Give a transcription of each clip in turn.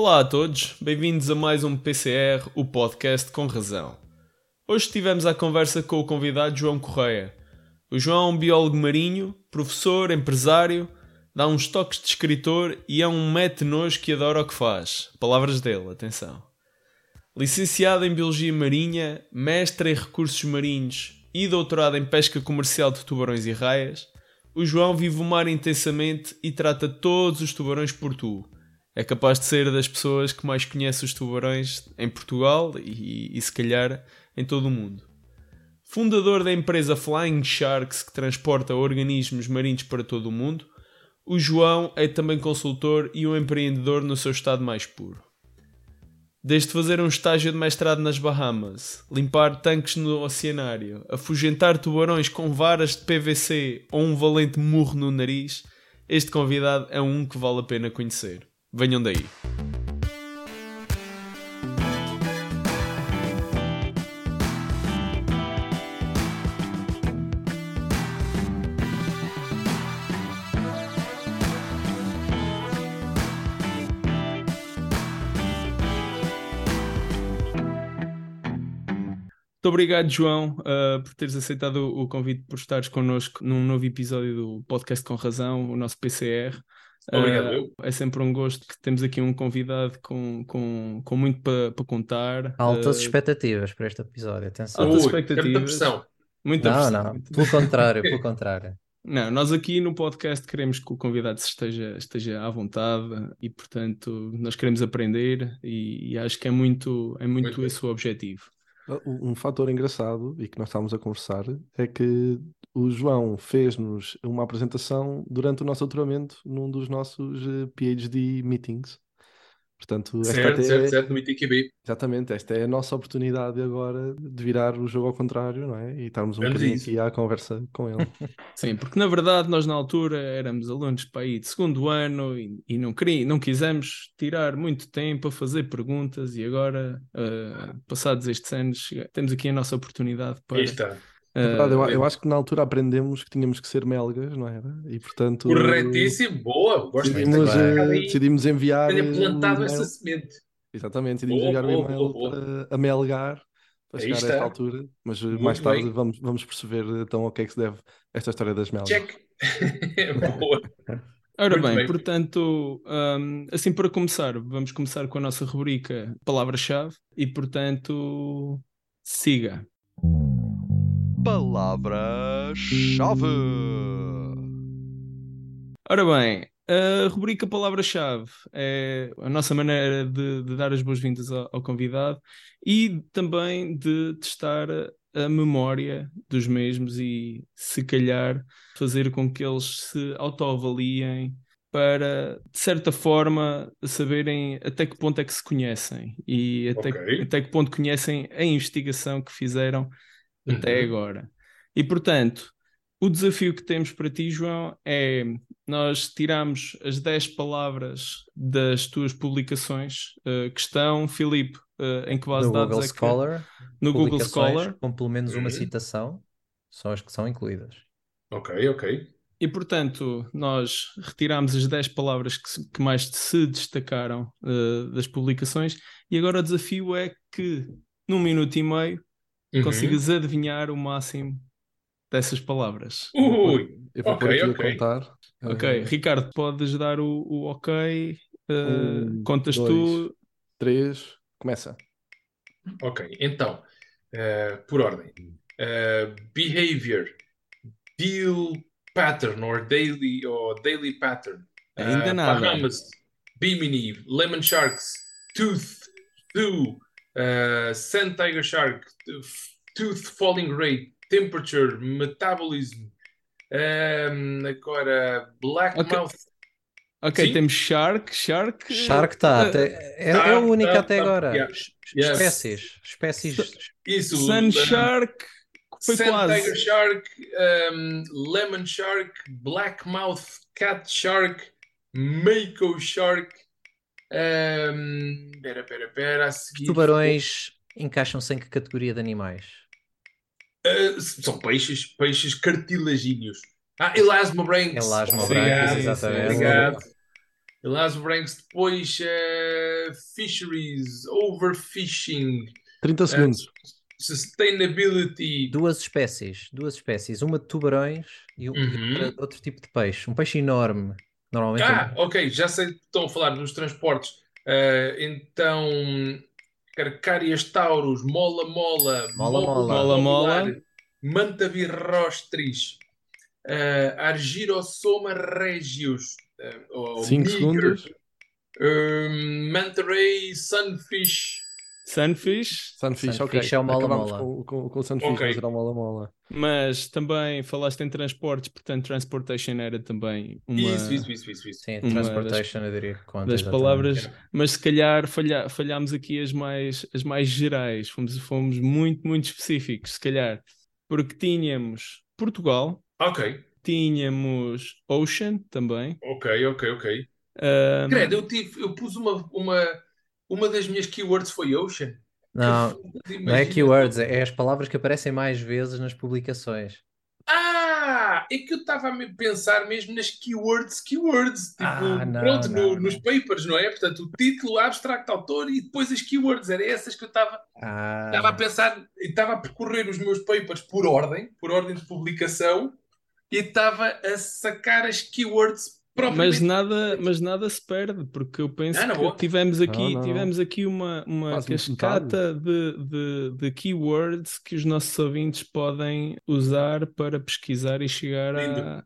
Olá a todos, bem-vindos a mais um PCR, o podcast com razão. Hoje estivemos à conversa com o convidado João Correia. O João é um biólogo marinho, professor, empresário, dá uns toques de escritor e é um mete-nojo que adora o que faz. Palavras dele, atenção. Licenciado em Biologia Marinha, mestre em Recursos Marinhos e doutorado em Pesca Comercial de Tubarões e Raias, o João vive o mar intensamente e trata todos os tubarões por tu. É capaz de ser das pessoas que mais conhece os tubarões em Portugal e, e se calhar em todo o mundo. Fundador da empresa Flying Sharks, que transporta organismos marinhos para todo o mundo, o João é também consultor e um empreendedor no seu estado mais puro. Desde fazer um estágio de mestrado nas Bahamas, limpar tanques no oceanário, afugentar tubarões com varas de PVC ou um valente murro no nariz, este convidado é um que vale a pena conhecer. Venham daí. Muito obrigado, João, uh, por teres aceitado o, convite por estares connosco num novo episódio do Podcast com Razão, o nosso PCR. Obrigado. Uh, é sempre um gosto que temos aqui um convidado com, com, com muito para pa contar. Altas uh, expectativas para este episódio, atenção. Altas Ui, expectativas. Muita pressão. Muita não, pressão. Não, pelo contrário, pelo contrário. Não, nós aqui no podcast queremos que o convidado esteja, esteja à vontade e, portanto, nós queremos aprender e, e acho que é muito, é muito, muito esse bem. o objetivo. Um fator engraçado e que nós estávamos a conversar é que o João fez-nos uma apresentação durante o nosso doutoramento num dos nossos eh, PhD meetings. Portanto, certo, certo, é... certo, no ITQB. Exatamente, esta é a nossa oportunidade agora de virar o jogo ao contrário, não é? E estarmos um bocadinho aqui à conversa com ele. Sim, porque na verdade nós na altura éramos alunos para aí de segundo ano e, e não, queria, não quisemos tirar muito tempo a fazer perguntas e agora, uh, passados estes anos, temos aqui a nossa oportunidade para... Aí está verdade, eu, eu, acho que na altura aprendemos que tínhamos que ser melgas, não era? E portanto. Corretíssimo, boa, gosto decidimos, uh, decidimos enviar. Tenha plantado um essa semente. Exatamente, decidimos enviar um e-mail para a melgar para chegar a esta altura, mas Muito mais tarde vamos, vamos perceber então ao que é que se deve esta história das melgas. Check! boa! Ora bem, bem, portanto, um, assim para começar, vamos começar com a nossa rubrica Palavra-chave e, portanto, siga palavra-chave. Ora bem, a rubrica Palavra-chave é a nossa maneira de, de dar as boas-vindas ao, ao, convidado e também de testar a memória dos mesmos e, se calhar, fazer com que eles se autoavaliem para, de certa forma, saberem até que ponto é que se conhecem e até, okay. até que ponto conhecem a investigação que fizeram até uhum. agora. E portanto, o desafio que temos para ti, João, é nós tiramos as 10 palavras das tuas publicações uh, que estão, Filipe, uh, em que base no de dados Google é que... Scholar, no Google Scholar, com pelo menos uma uhum. citação, são as que são incluídas. Ok, ok. E portanto, nós retiramos as 10 palavras que, se, que mais se destacaram uh, das publicações, e agora o desafio é que, num minuto e meio, uhum. consigas adivinhar o máximo dessas palavras. Ui, eu vou okay, aqui okay. a contar. Ok, uh, Ricardo, podes dar o, o ok? Uh, um, contas dois, tu? Três, começa. Ok, então, uh, por ordem. behavior, deal pattern, or daily, or daily pattern. Ainda nada. Bahamas, Bimini, Lemon Sharks, Tooth, Two, uh, Sand Tiger Shark, Tooth Falling Rate, Temperature, Metabolism, um, agora Black okay. Mouth. Ok, Sim? temos Shark, Shark. Shark está, uh, é, tá, é o único tá, até tá, agora. Yeah. Espécies, espécies. Isso, Sun Shark. Foi Sand quase. Tiger Shark, um, Lemon Shark, Black Mouth Cat Shark, Mako Shark, um, pera, pera, pera, seguir... Tubarões encaixam-se em que categoria de animais? Uh, são peixes, peixes cartilagíneos. Ah, elasmobranchs. Elasmobranchs, exatamente. Obrigado. Depois uh, Fisheries, Overfishing. 30 segundos. Uh, sustainability. Duas espécies, duas espécies, uma de tubarões e, um, uhum. e outro tipo de peixe, um peixe enorme. Normalmente ah, é... ok, já sei que estão a falar dos transportes. Uh, então, Carcárias Taurus, Mola Mola, Mola Mola, mola, mola. Manta Virrostris, uh, Argirosoma Regius, uh, 5 segundos. Uh, Manta Ray Sunfish, Sunfish. Sunfish, Sunfish ok. é o mola mola. Com, com, com o Sunfish, okay. era o mola mola. Mas também falaste em transportes, portanto, transportation era também uma. Isso, isso, isso, isso. isso. Sim, transportation, das, eu diria que conta. Das palavras, mas se calhar falha, falhámos aqui as mais, as mais gerais, fomos, fomos muito, muito específicos, se calhar, porque tínhamos Portugal. Ok. Tínhamos Ocean também. Ok, ok, ok. Um... Credo, eu, tive, eu pus uma, uma uma das minhas keywords foi Ocean. Não, não é keywords, é as palavras que aparecem mais vezes nas publicações. Ah, é que eu estava a pensar mesmo nas keywords, keywords, tipo, ah, não, pronto, não, no, não. nos papers, não é? Portanto, o título, abstract, autor e depois as keywords, era essas que eu estava ah. a pensar, estava a percorrer os meus papers por ordem, por ordem de publicação, e estava a sacar as keywords mas nada, mas nada se perde, porque eu penso ah, que tivemos aqui, não, não, tivemos aqui uma, uma cascata de, de, de, keywords que os nossos ouvintes podem usar para pesquisar e chegar à,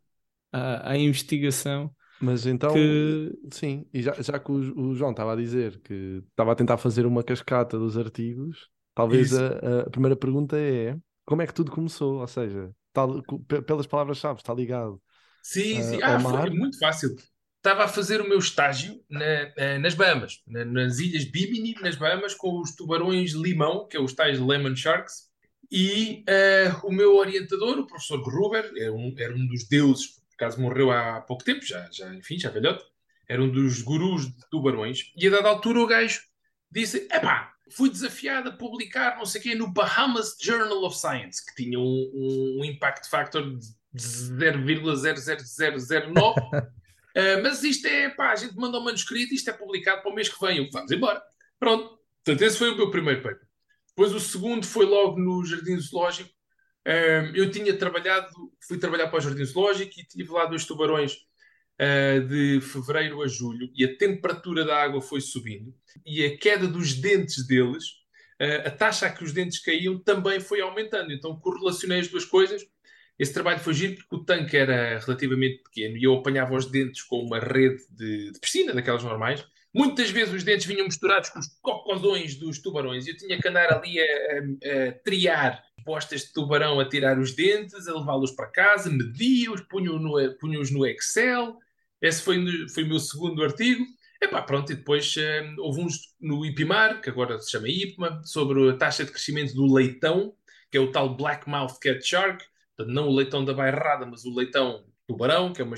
à, à, investigação. Mas então, que... sim, e já, já que o, o, João estava a dizer que estava a tentar fazer uma cascata dos artigos, talvez a, a, primeira pergunta é como é que tudo começou? Ou seja, tal, pelas palavras-chave, está ligado Sim, sim. Ah, foi muito fácil. Estava a fazer o meu estágio na, eh, nas Bahamas, na, nas ilhas Bimini, nas Bahamas, com os tubarões limão, que é os tais Lemon Sharks, e uh, o meu orientador, o professor Gruber, era um, era um dos deuses, por acaso morreu há pouco tempo, já, já, enfim, já velhote, era um dos gurus de tubarões, e a dada altura o gajo disse: Epá, fui desafiado a publicar não sei o quê no Bahamas Journal of Science, que tinha um, um impact factor de 0,00009. uh, mas isto é, pá, a gente manda um manuscrito, isto é publicado para o mês que vem. Eu, vamos embora. Pronto. Portanto, esse foi o meu primeiro paper. Depois o segundo foi logo no Jardim Zoológico. Uh, eu tinha trabalhado, fui trabalhar para o Jardim Zoológico e tive lá dois tubarões uh, de fevereiro a julho e a temperatura da água foi subindo e a queda dos dentes deles, uh, a taxa a que os dentes caíam também foi aumentando. Então correlacionei as duas coisas esse trabalho foi giro porque o tanque era relativamente pequeno e eu apanhava os dentes com uma rede de, de piscina, daquelas normais. Muitas vezes os dentes vinham misturados com os cocodões dos tubarões. Eu tinha que andar ali a, a, a triar postas de tubarão, a tirar os dentes, a levá-los para casa, media-os, punha-os no, no Excel. Esse foi, foi o meu segundo artigo. Epá, pronto, e depois um, houve uns no IPMAR, que agora se chama IPMA, sobre a taxa de crescimento do leitão, que é o tal Black Mouth Cat Shark, não o leitão da bairrada, mas o leitão tubarão, que é uma,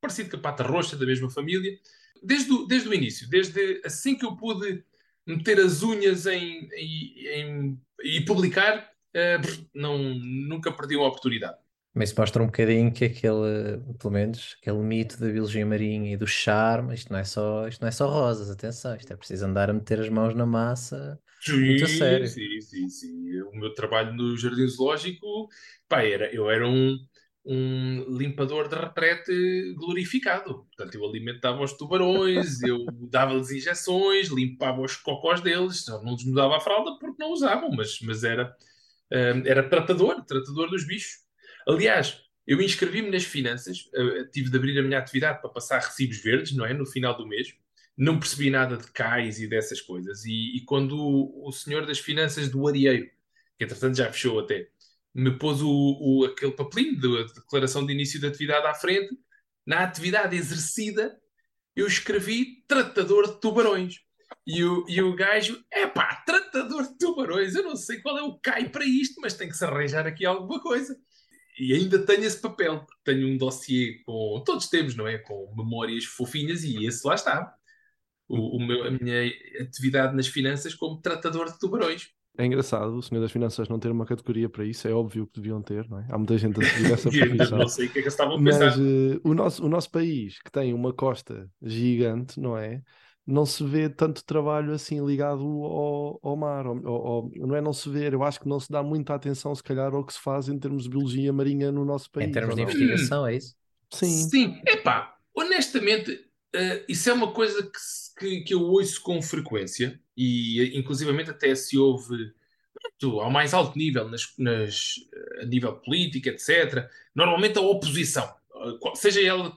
parecido com a pata roxa da mesma família. Desde o, desde o início, desde assim que eu pude meter as unhas em, em, e publicar, uh, não, nunca perdi uma oportunidade. Mas mostra um bocadinho que aquele, pelo menos, aquele mito da biologia marinha e do charme, isto não é só, isto não é só rosas, atenção, isto é preciso andar a meter as mãos na massa sim, muito a sério. Sim, sim, sim. O meu trabalho no Jardim Zoológico, pá, era, eu era um, um limpador de retrete glorificado. Portanto, eu alimentava os tubarões, eu dava-lhes injeções, limpava os cocós deles, não lhes mudava a fralda porque não usavam, mas, mas era, um, era tratador, tratador dos bichos. Aliás, eu inscrevi-me nas finanças, uh, tive de abrir a minha atividade para passar recibos verdes, não é? No final do mês não percebi nada de cais e dessas coisas. E, e quando o, o, senhor das finanças do Arieiro, que entretanto já fechou até, me pôs o, o aquele papelinho de, de declaração de início de atividade à frente, na atividade exercida, eu escrevi tratador de tubarões. E o, e o gajo, é pá, tratador de tubarões, eu não sei qual é o CAI para isto, mas tem que se arranjar aqui alguma coisa. E ainda tenho esse papel, porque tenho um dossiê com, todos temos, não é? Com memórias fofinhas e esse lá está o, o meu, a minha atividade nas finanças como tratador de tubarões. é engraçado o senhor das finanças não ter uma categoria para isso, é óbvio que deviam ter, não é? Há muita gente a seguir essa profissão. não sei o que é que eles estavam a Mas pensar. eh, o nosso, o nosso país, que tem uma costa gigante, não é? Não se vê tanto trabalho assim ligado ao, ao mar. ao- ao- não é não se ver, eu acho que não se dá muita atenção, se calhar, ao que se faz em termos de biologia marinha no nosso país. Em termos de investigação, é isso? Sim. Sim, epá, honestamente, eh, isso é uma coisa que, que, que eu ouço com frequência e inclusivamente até se ouve pronto, ao mais alto nível, nas, nas, eh, a nível político, etc. Normalmente a oposição, eh, seja ela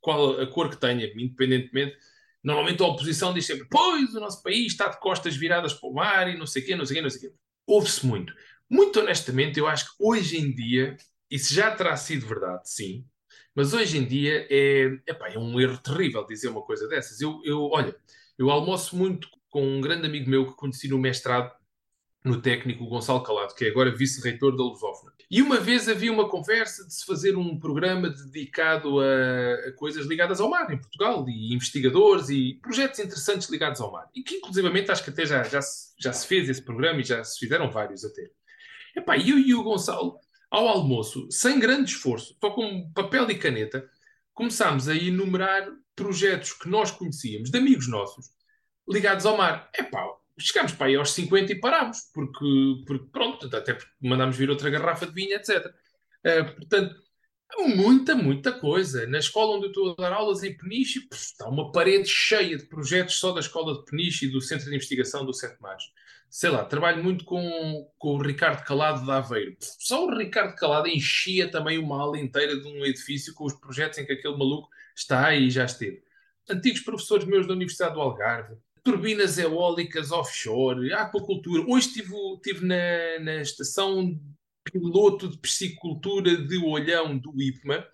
qual a cor que tenha, independentemente, normalmente a oposição diz sempre: Pois, o nosso país está de costas viradas para o mar e não sei o quê, não sei o quê, não sei o quê. Ouve-se muito. Muito honestamente, eu acho que hoje em dia, isso já terá sido verdade, sim, mas hoje em dia é, epá, é um erro terrível dizer uma coisa dessas. Eu, eu, olha, eu almoço muito com um grande amigo meu que conheci no mestrado no técnico Gonçalo Calado, que é agora vice-reitor da Lusófona. E uma vez havia uma conversa de se fazer um programa dedicado a, a coisas ligadas ao mar em Portugal, e investigadores e projetos interessantes ligados ao mar. E que, inclusivamente, acho que até já, já, se, já se fez esse programa e já se fizeram vários até. Epá, eu e o Gonçalo, ao almoço, sem grande esforço, só com papel e caneta, começámos a enumerar projetos que nós conhecíamos, de amigos nossos, ligados ao mar. Epá, chegámos para aí aos 50 e parámos, porque, porque pronto, até mandámos vir outra garrafa de vinho, etc. Eh, portanto, muita, muita coisa. Na escola onde eu estou a dar aulas em Peniche, está uma parede cheia de projetos só da escola de Peniche e do Centro de Investigação do Sete Mares. Sei lá, trabalho muito com, com o Ricardo Calado de Aveiro. Só o Ricardo Calado enchia também uma ala inteira de um edifício com os projetos em que aquele maluco está e já esteve. Antigos professores meus da Universidade do Algarve, turbinas eólicas offshore, aquacultura. Hoje estive, estive na, na estação piloto de piscicultura de Olhão do IPMA.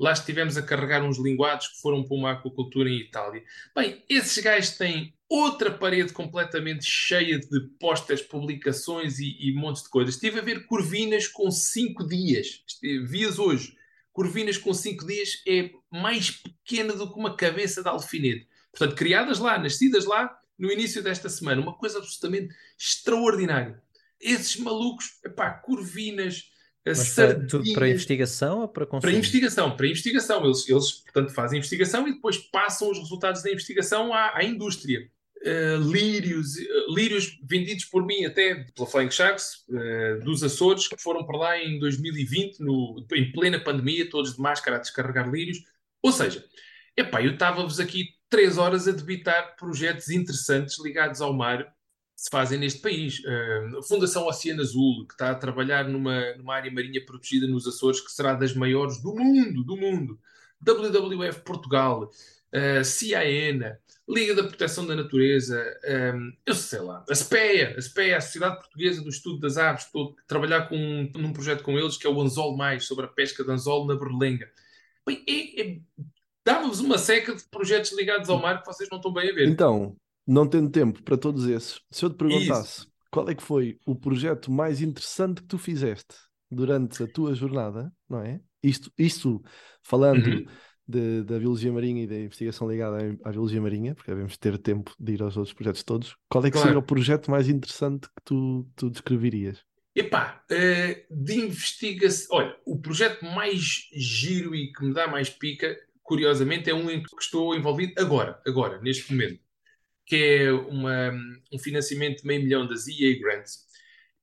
Lá estivemos a carregar uns linguados que foram para uma aquacultura em Itália. Bem, esses gajos têm outra parede completamente cheia de postas, publicações e, e montes de coisas. Estive a ver curvinas com 5 dias. Vias hoje. Curvinas com 5 dias é mais pequena do que uma cabeça de alfinete. Portanto, criadas lá, nascidas lá, no início desta semana. Uma coisa absolutamente extraordinária. Esses malucos, epá, curvinas, Mas para, tu- para investigação ou para Para consumo? investigação, para investigação. Eles, eles, portanto, fazem investigação e depois passam os resultados da investigação à, à indústria. Uh, lírios, uh, lírios vendidos por mim até pela Flying Sharks, uh, dos Açores, que foram para lá em 2020, no, em plena pandemia, todos de máscara a descarregar lírios. Ou seja, epá, eu estava-vos aqui três horas a debitar projetos interessantes ligados ao mar que se fazem neste país. A Fundação Oceano Azul, que está a trabalhar numa, numa área marinha protegida nos Açores, que será das maiores do mundo, do mundo. WWF Portugal, uh, Liga da Proteção da Natureza, um, eu sei lá, a SPEA, a SPEA, a Sociedade Portuguesa do Estudo das Aves, estou a trabalhar com, num projeto com eles que é o Anzol Mais, sobre a pesca de anzol na Berlenga. Bem, é, é, dava-vos uma seca de projetos ligados ao mar que vocês não estão bem a ver. Então, não tendo tempo para todos esses, se eu te perguntasse qual é que foi o projeto mais interessante que tu fizeste durante a tua jornada, não é? Isto, isto falando Uhum. De- da biologia marinha e da investigação ligada à, à biologia marinha, porque devemos ter tempo de ir aos outros projetos todos, qual é que Claro. seria o projeto mais interessante que tu, tu descreverias? Epá, eh, de investigação. Olha, o projeto mais giro e que me dá mais pica, curiosamente, é um em que estou envolvido agora, agora, neste momento, que é uma, um financiamento de meio milhão das EA Grants.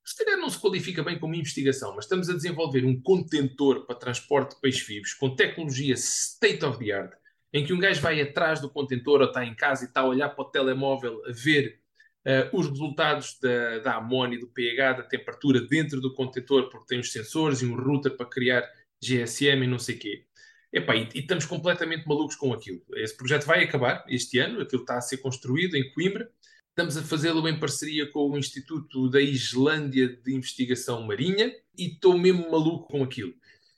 Se calhar não se qualifica bem como investigação, mas estamos a desenvolver um contentor para transporte de peixes vivos com tecnologia state of the art, em que um gajo vai atrás do contentor ou está em casa e está a olhar para o telemóvel a ver Uh, os resultados da, da amónia, do pH, da temperatura dentro do contentor, porque tem os sensores e um router para criar GSM e não sei o quê. Epá, e, e estamos completamente malucos com aquilo. Esse projeto vai acabar este ano, aquilo está a ser construído em Coimbra. Estamos a fazê-lo em parceria com o Instituto da Islândia de Investigação Marinha e estou mesmo maluco com aquilo.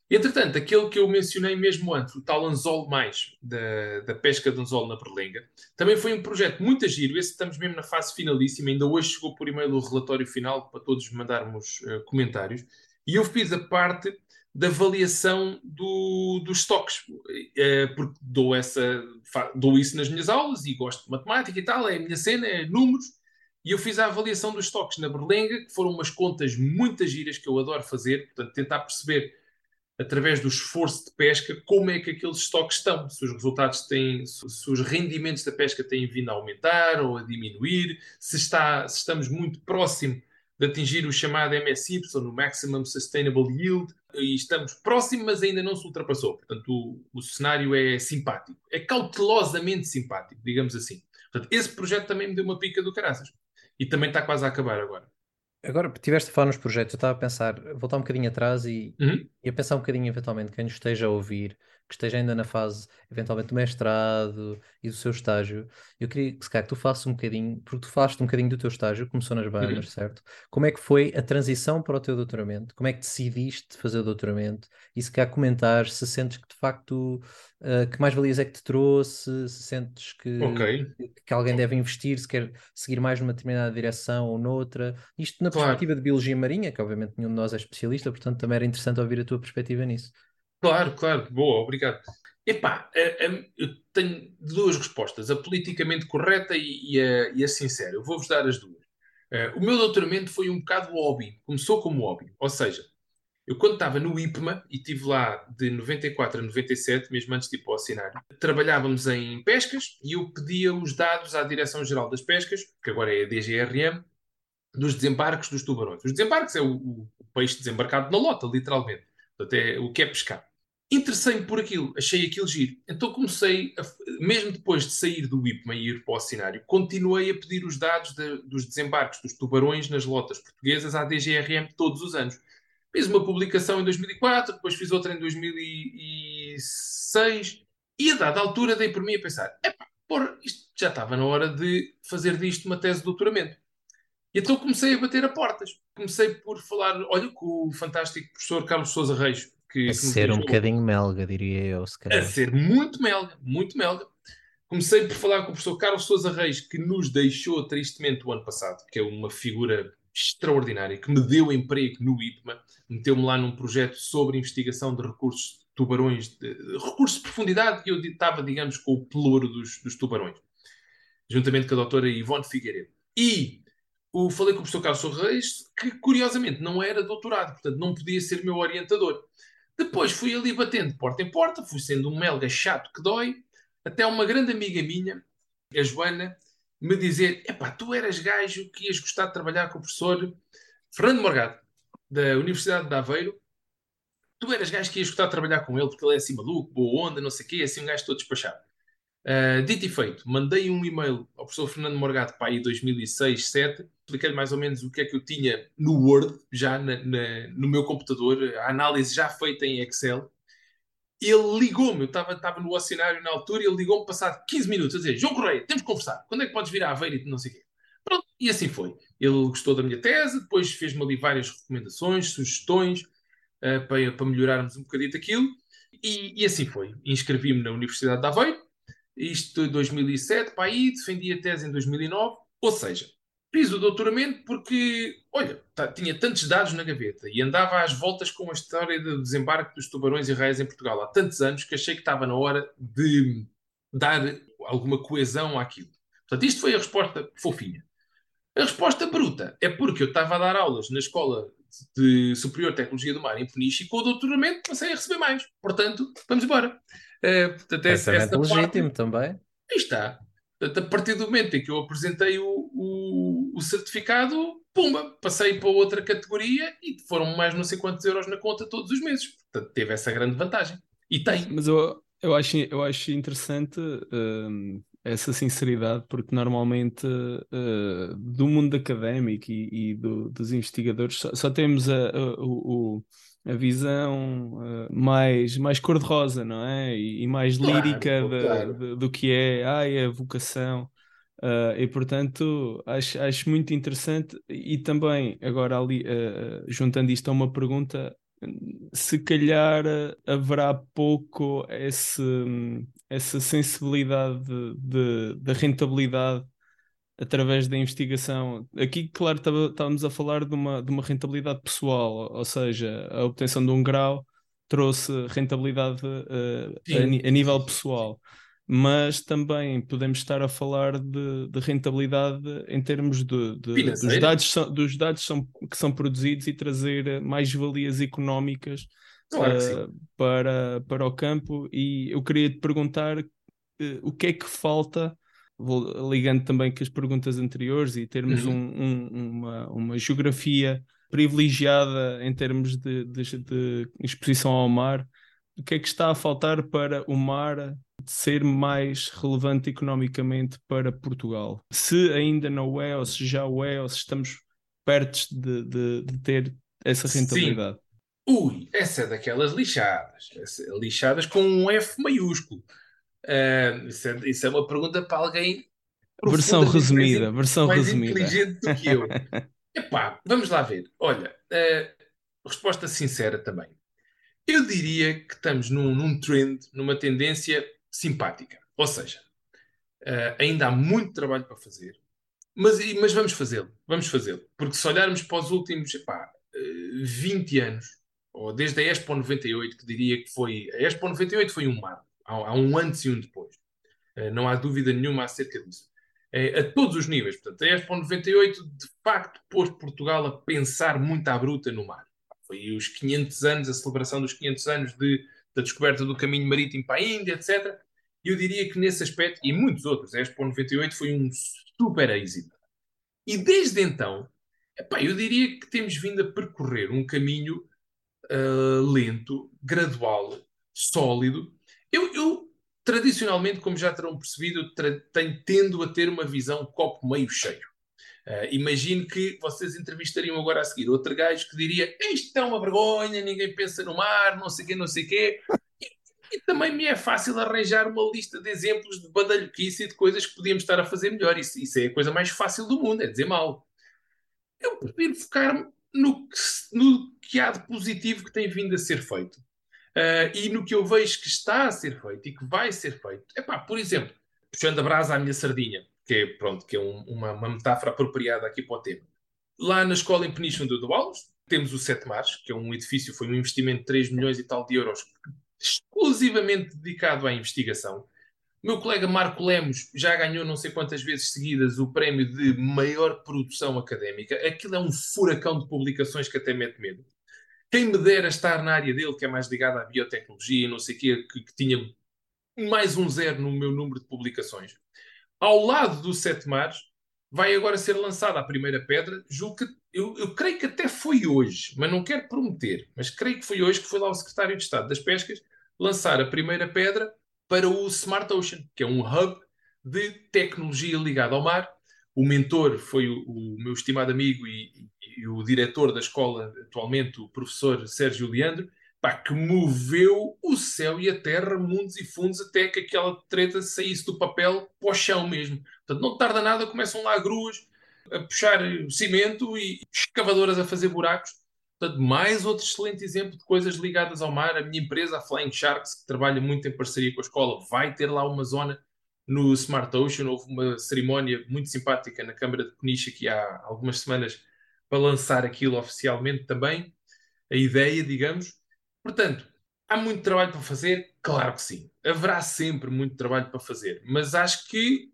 Entretanto, aquele que eu mencionei mesmo antes, o tal Anzol Mais, da, da pesca de anzol na Berlenga, também foi um projeto muito giro. Esse estamos mesmo na fase finalíssima. Ainda hoje chegou por e-mail o relatório final para todos mandarmos uh, comentários. E eu fiz a parte da avaliação do, dos estoques, uh, porque dou, essa, dou isso nas minhas aulas e gosto de matemática e tal, é a minha cena, é números. E eu fiz a avaliação dos estoques na Berlenga, que foram umas contas muitas giras que eu adoro fazer, portanto, tentar perceber através do esforço de pesca, como é que aqueles estoques estão, se os resultados têm, se os rendimentos da pesca têm vindo a aumentar ou a diminuir, se, está, se estamos muito próximo de atingir o chamado MSY, no Maximum Sustainable Yield, e estamos próximos, mas ainda não se ultrapassou. Portanto, o, o cenário é simpático, é cautelosamente simpático, digamos assim. Portanto, esse projeto também me deu uma pica do caraças. E também está quase a acabar agora. Agora, tiveste a falar nos projetos, eu estava a pensar, voltar um bocadinho atrás e, Uhum. e a pensar um bocadinho, eventualmente, quem nos esteja a ouvir, que esteja ainda na fase, eventualmente, do mestrado e do seu estágio. Eu queria que, se calhar, que tu faças um bocadinho, porque tu falaste um bocadinho do teu estágio, começou nas Bahamas, Uhum. certo? Como é que foi a transição para o teu doutoramento? Como é que decidiste fazer o doutoramento? E se calhar comentar se sentes que, de facto, uh, que mais valias é que te trouxe, se sentes que, Ok. que alguém deve investir, se quer seguir mais numa determinada direção ou noutra. Isto na Claro. perspectiva de biologia marinha, que obviamente nenhum de nós é especialista, portanto também era interessante ouvir a tua perspectiva nisso. Claro, claro, boa, obrigado. Epá, eu tenho duas respostas, a politicamente correta e, a, e a sincera. Eu vou-vos dar as duas. Eh, o meu doutoramento foi um bocado hobby, começou como hobby, ou seja, eu quando estava no IPMA, e estive lá de 94 a 97, mesmo antes de ir para o cenário, trabalhávamos em pescas e eu pedia os dados à Direção-Geral das Pescas, que agora é a DGRM, dos desembarques dos tubarões. Os desembarques é o, o- peixe desembarcado na lota, literalmente. Portanto, é o que é pescar. Interessei-me por aquilo, achei aquilo giro. Então comecei, a- mesmo depois de sair do IPMA e ir para o cenário, continuei a pedir os dados de- dos desembarques dos tubarões nas lotas portuguesas à DGRM todos os anos. Fiz uma publicação em 2004, depois fiz outra em 2006 e a dada altura dei por mim a pensar, epá, porra, isto já estava na hora de fazer disto uma tese de doutoramento. E então comecei a bater a portas. Comecei por falar, olha, com o fantástico professor Carlos Sousa Reis, que, A ser um bocadinho melga, diria eu, se a calhar. ser muito melga, muito melga. Comecei por falar com o professor Carlos Sousa Reis, que nos deixou tristemente o ano passado, que é uma figura extraordinária, que me deu emprego no IPMA, meteu-me lá num projeto sobre investigação de recursos de tubarões, de, de recursos de profundidade, e eu estava, digamos, com o pelouro dos, dos tubarões, juntamente com a doutora Ivone Figueiredo. E o, falei com o professor Carlos Reis, que curiosamente não era doutorado, portanto não podia ser meu orientador. Depois fui ali batendo porta em porta, fui sendo um melga chato que dói, até uma grande amiga minha, a Joana, me dizer: Epá, tu eras gajo que ias gostar de trabalhar com o professor Fernando Morgado, da Universidade de Aveiro. Tu eras gajo que ias gostar de trabalhar com ele, porque ele é assim maluco, boa onda, não sei o quê, assim um gajo todo despachado. Uh, dito e feito, mandei um e-mail ao professor Fernando Morgado para aí 2006, 2007, expliquei-lhe mais ou menos o que é que eu tinha no Word, já na- na- no meu computador, a análise já feita em Excel. Ele ligou-me, eu estava estava no oceanário na altura, e ele ligou-me passado 15 minutos a dizer: João Correia, temos que conversar, quando é que podes vir à Aveiro e não sei o quê. Pronto, e assim foi. Ele gostou da minha tese, depois fez-me ali várias recomendações, sugestões uh, para, para melhorarmos um bocadinho aquilo, e, e assim foi. Inscrevi-me na Universidade de Aveiro, isto em 2007, para aí, defendi a tese em 2009, ou seja, fiz o doutoramento porque, olha, tá- tinha tantos dados na gaveta e andava às voltas com a história do desembarque dos tubarões e raias em Portugal há tantos anos que achei que estava na hora de dar alguma coesão àquilo. Portanto, isto foi a resposta fofinha. A resposta bruta é porque eu estava a dar aulas na Escola de Superior de Tecnologia do Mar em Peniche e com o doutoramento passei a receber mais. Portanto, vamos embora. Eh, portanto, essa, essa parte- legítimo também. Aí está. Portanto, a partir do momento em que eu apresentei o, o, certificado, pumba, passei para outra categoria e foram mais não sei quantos euros na conta todos os meses. Portanto, teve essa grande vantagem. E tem. Mas eu, eu, acho, eu acho interessante hum, essa sinceridade, porque normalmente uh, do mundo académico e, e do- dos investigadores só, só temos a, a, o- a visão uh, mais, mais cor-de-rosa, não é? E, e mais Claro, lírica de- claro. de- do que é ai, a vocação. Uh, e portanto acho, acho muito interessante e também agora ali uh, juntando isto a uma pergunta se calhar haverá pouco esse, essa sensibilidade de, de- da rentabilidade através da investigação. Aqui, claro, estávamos a falar de uma, de uma rentabilidade pessoal, ou seja, a obtenção de um grau trouxe rentabilidade uh, a, a nível pessoal. Mas também podemos estar a falar de, de rentabilidade em termos de, de dos dados, dos dados são, que são produzidos e trazer mais valias económicas Claro sim. para, para o campo. E eu queria te perguntar eh, o que é que falta, vou ligando também com as perguntas anteriores e termos Uhum. um- um- uma, uma geografia privilegiada em termos de- de exposição ao mar. O que é que está a faltar para o mar ser mais relevante economicamente para Portugal? Se ainda não é, ou se já o é, ou se estamos perto de, de- de ter essa Sim. rentabilidade. Ui, essa é daquelas lixadas. Essa- lixadas com um F maiúsculo. Ah, isso, é, isso é uma pergunta para alguém Versão resumida, mais, versão mais resumida. inteligente do que eu. Epá, vamos lá ver. Olha, ah, resposta sincera também. Eu diria que estamos num, num trend, numa tendência simpática. Ou seja, ah, ainda há muito trabalho para fazer, mas, mas vamos fazê-lo. Vamos fazê-lo. Porque se olharmos para os últimos epá, eh, 20 anos, ou desde a Expo 98, que diria que foi. A Expo 98 foi um marco. Há, há um antes e um depois. Eh, não há dúvida nenhuma acerca disso. A todos os níveis. Portanto, a Expo 98 de facto pôs Portugal a pensar muito à bruta no mar. Foi os 500 anos, a celebração dos 500 anos de, da descoberta do caminho marítimo para a Índia, etc. Eu diria que nesse aspecto, e muitos outros, a Expo 98 foi um super êxito. E desde então, epá, eu diria que temos vindo a percorrer um caminho ah, lento, gradual, sólido. Eu, eu, tradicionalmente, como já terão percebido, tenho, tendo a ter uma visão copo meio cheio. Ah, imagino que vocês entrevistariam agora a seguir outro gajo que diria isto é uma vergonha, ninguém pensa no mar, não sei quê, não sei quê. E, e também me é fácil arranjar uma lista de exemplos de badalhoquice e de coisas que podíamos estar a fazer melhor. Isso, isso é a coisa mais fácil do mundo, é dizer mal. Eu prefiro focar-me no que, no que há de positivo que tem vindo a ser feito. Ah, e no que eu vejo que está a ser feito e que vai ser feito. Epá, por exemplo, puxando a brasa à minha sardinha, que é, pronto, que é um- uma, uma metáfora apropriada aqui para o tema. Lá na escola em Peniche onde eu temos o Sete Mares, que é um edifício, foi um investimento de 3 milhões e tal de euros, exclusivamente dedicado à investigação. Meu colega Marco Lemos já ganhou não sei quantas vezes seguidas o prémio de maior produção académica. Aquilo é um furacão de publicações que até mete medo. Quem me dera estar na área dele, que é mais ligada à biotecnologia, não sei o quê, que, que tinha mais um zero no meu número de publicações. Ao lado do Sete Mares, vai agora ser lançada a primeira pedra. Julgo que, eu, eu creio que até foi hoje, mas não quero prometer, mas creio que foi hoje que foi lá o secretário de Estado das Pescas lançar a primeira pedra para o Smart Ocean, que é um hub de tecnologia ligada ao mar. O mentor foi o, o meu estimado amigo e, e o diretor da escola atualmente, o professor Sérgio Leandro, pá, que moveu o céu e a terra, mundos e fundos, até que aquela treta saísse do papel para o chão mesmo. Portanto, não tarda nada, começam lá gruas a puxar cimento e escavadoras a fazer buracos. Portanto, mais outro excelente exemplo de coisas ligadas ao mar. A minha empresa, a Flying Sharks, que trabalha muito em parceria com a escola, vai ter lá uma zona no Smart Ocean. Houve uma cerimónia muito simpática na Câmara de Peniche aqui há algumas semanas para lançar aquilo oficialmente também. A ideia, digamos. Portanto, há muito trabalho para fazer? Claro que sim. Haverá sempre muito trabalho para fazer. Mas acho que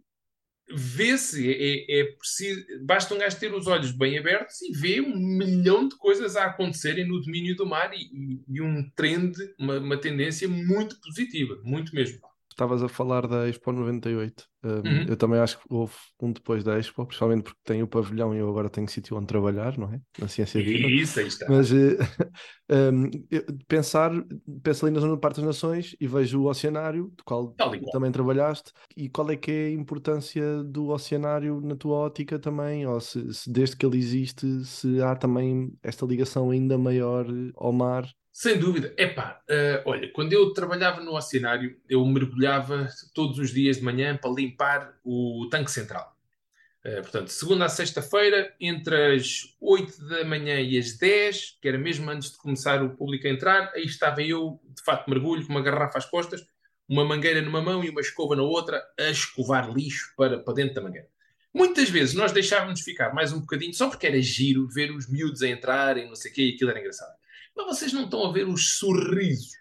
vê-se, é, é preciso, basta um gajo ter os olhos bem abertos e vê um milhão de coisas a acontecerem no domínio do mar e, e- e um trend, uma, uma tendência muito positiva, muito mesmo. Estavas a falar da Expo 98. Um, Uhum. Eu também acho que houve um depois da Expo, principalmente porque tem o pavilhão e eu agora tenho sítio onde trabalhar, não é? Na Ciência Viva. Isso, aí está. Mas eh, um, pensar, penso ali na Zona do Parque das Nações e vejo o oceanário, do qual. também trabalhaste, e qual é que é a importância do oceanário na tua ótica também, ou se, se desde que ele existe, se há também esta ligação ainda maior eh, ao mar. Sem dúvida. Epá, eh, olha, quando eu trabalhava no oceanário, eu mergulhava todos os dias de manhã para limpar o tanque central. Eh, portanto, segunda a sexta-feira, entre as 8 da manhã e as 10, que era mesmo antes de começar o público a entrar, aí estava eu, de fato, de mergulho, com uma garrafa às costas, uma mangueira numa mão e uma escova na outra, a escovar lixo para, para dentro da mangueira. Muitas vezes nós deixávamos ficar mais um bocadinho, só porque era giro ver os miúdos a entrarem, não sei o quê, e aquilo era engraçado. Mas vocês não estão a ver os sorrisos,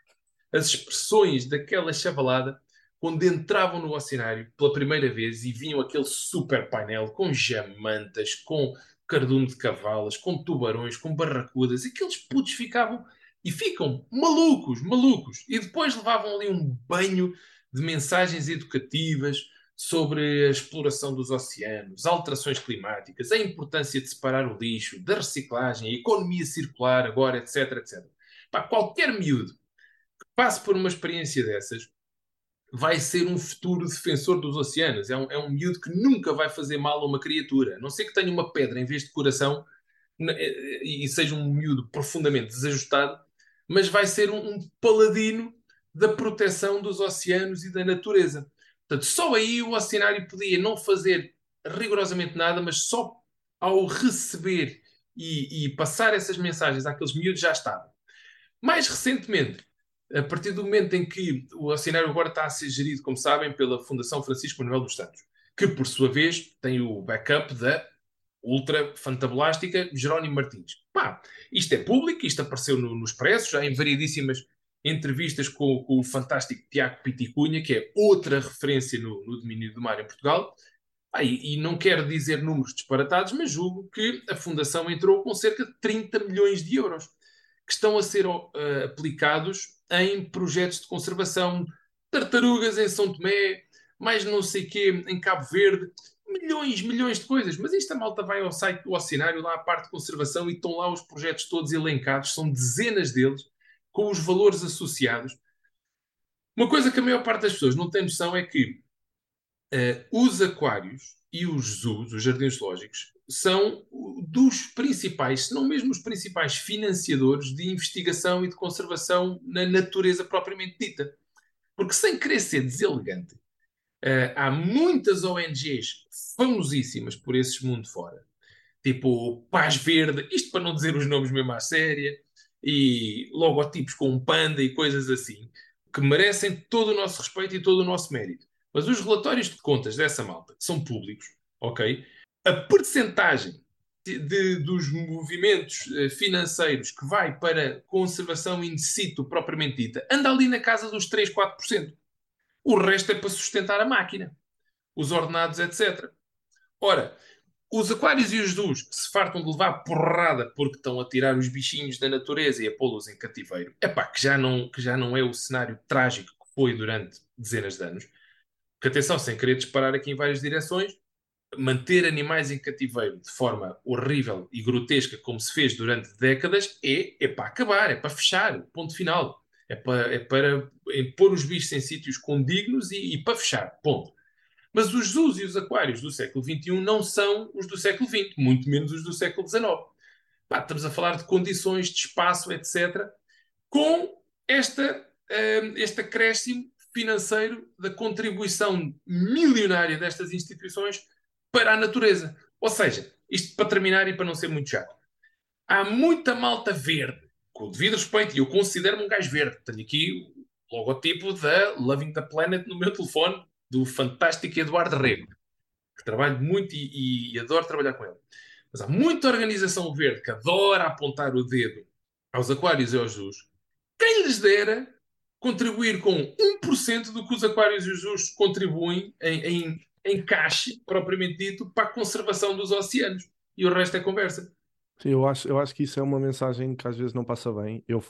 as expressões daquela chavalada quando entravam no oceanário pela primeira vez e vinham aquele super painel com jamantas, com cardume de cavalas, com tubarões, com barracudas, aqueles putos ficavam e ficam malucos, malucos. E depois levavam ali um banho de mensagens educativas sobre a exploração dos oceanos, alterações climáticas, a importância de separar o lixo, da reciclagem, a economia circular agora, etc, etc. Qualquer miúdo que passe por uma experiência dessas vai ser um futuro defensor dos oceanos. É um, é um miúdo que nunca vai fazer mal a uma criatura. A não ser que tenha uma pedra em vez de coração e seja um miúdo profundamente desajustado, mas vai ser um, um paladino da proteção dos oceanos e da natureza. Portanto, só aí o oceanário podia não fazer rigorosamente nada, mas só ao receber e, e passar essas mensagens àqueles miúdos já estava. Mais recentemente, a partir do momento em que o oceanário agora está a ser gerido, como sabem, pela Fundação Francisco Manuel dos Santos, que por sua vez tem o backup da ultra fantabulástica Jerónimo Martins. Pá, isto é público, isto apareceu no, no Expresso, já em variedíssimas entrevistas com, com, o fantástico Tiago Piticunha, que é outra referência no, no domínio do mar em Portugal. Ah, e, e, não quero dizer números disparatados, mas julgo que a Fundação entrou com cerca de 30 milhões de euros que estão a ser uh, aplicados em projetos de conservação, tartarugas em São Tomé, mais não sei quê em Cabo Verde, milhões, milhões de coisas. Mas esta malta vai ao site do Oceanário, lá à parte de conservação, e estão lá os projetos todos elencados, são dezenas deles, com os valores associados. Uma coisa que a maior parte das pessoas não tem noção é que uh, os aquários e os zoos, os jardins zoológicos, são dos principais, se não mesmo os principais financiadores de investigação e de conservação na natureza propriamente dita. Porque sem querer ser deselegante, uh, há muitas ONGs famosíssimas por esse mundo fora, tipo Paz Verde, isto para não dizer os nomes mesmo à séria, e logotipos com panda e coisas assim, que merecem todo o nosso respeito e todo o nosso mérito. Mas os relatórios de contas dessa malta são públicos, ok? A percentagem de, de, dos movimentos eh, financeiros que vai para conservação in situ propriamente dita anda ali na casa dos 3, 4%. O resto é para sustentar a máquina, os ordenados, etc. Ora, os aquários e os zoos se fartam de levar porrada porque estão a tirar os bichinhos da natureza e a pô-los em cativeiro. É pá, que já, não, que já não é o cenário trágico que foi durante dezenas de anos. Que atenção, sem querer disparar aqui em várias direções, manter animais em cativeiro de forma horrível e grotesca, como se fez durante décadas, é, é para acabar, é para fechar, ponto final. É para, é para pôr os bichos em sítios condignos e, e para fechar, ponto. Mas os zoos e os aquários do século XXI não são os do século XX, muito menos os do século XIX. Pá, estamos a falar de condições de espaço, etc., com esta, uh, este acréscimo financeiro da contribuição milionária destas instituições para a natureza. Ou seja, isto para terminar e para não ser muito chato, há muita malta verde, com o devido respeito, e eu considero-me um gajo verde. Tenho aqui o logotipo da Loving the Planet no meu telefone, do fantástico Eduardo Rego, que trabalho muito e, e, adoro trabalhar com ele. Mas há muita organização verde que adora apontar o dedo aos aquários e aos zoos. Quem lhes dera contribuir com 1% do que os aquários e os zoos contribuem em, em, em caixa, propriamente dito, para a conservação dos oceanos. E o resto é conversa. Eu acho, eu acho que isso é uma mensagem que às vezes não passa bem. Eu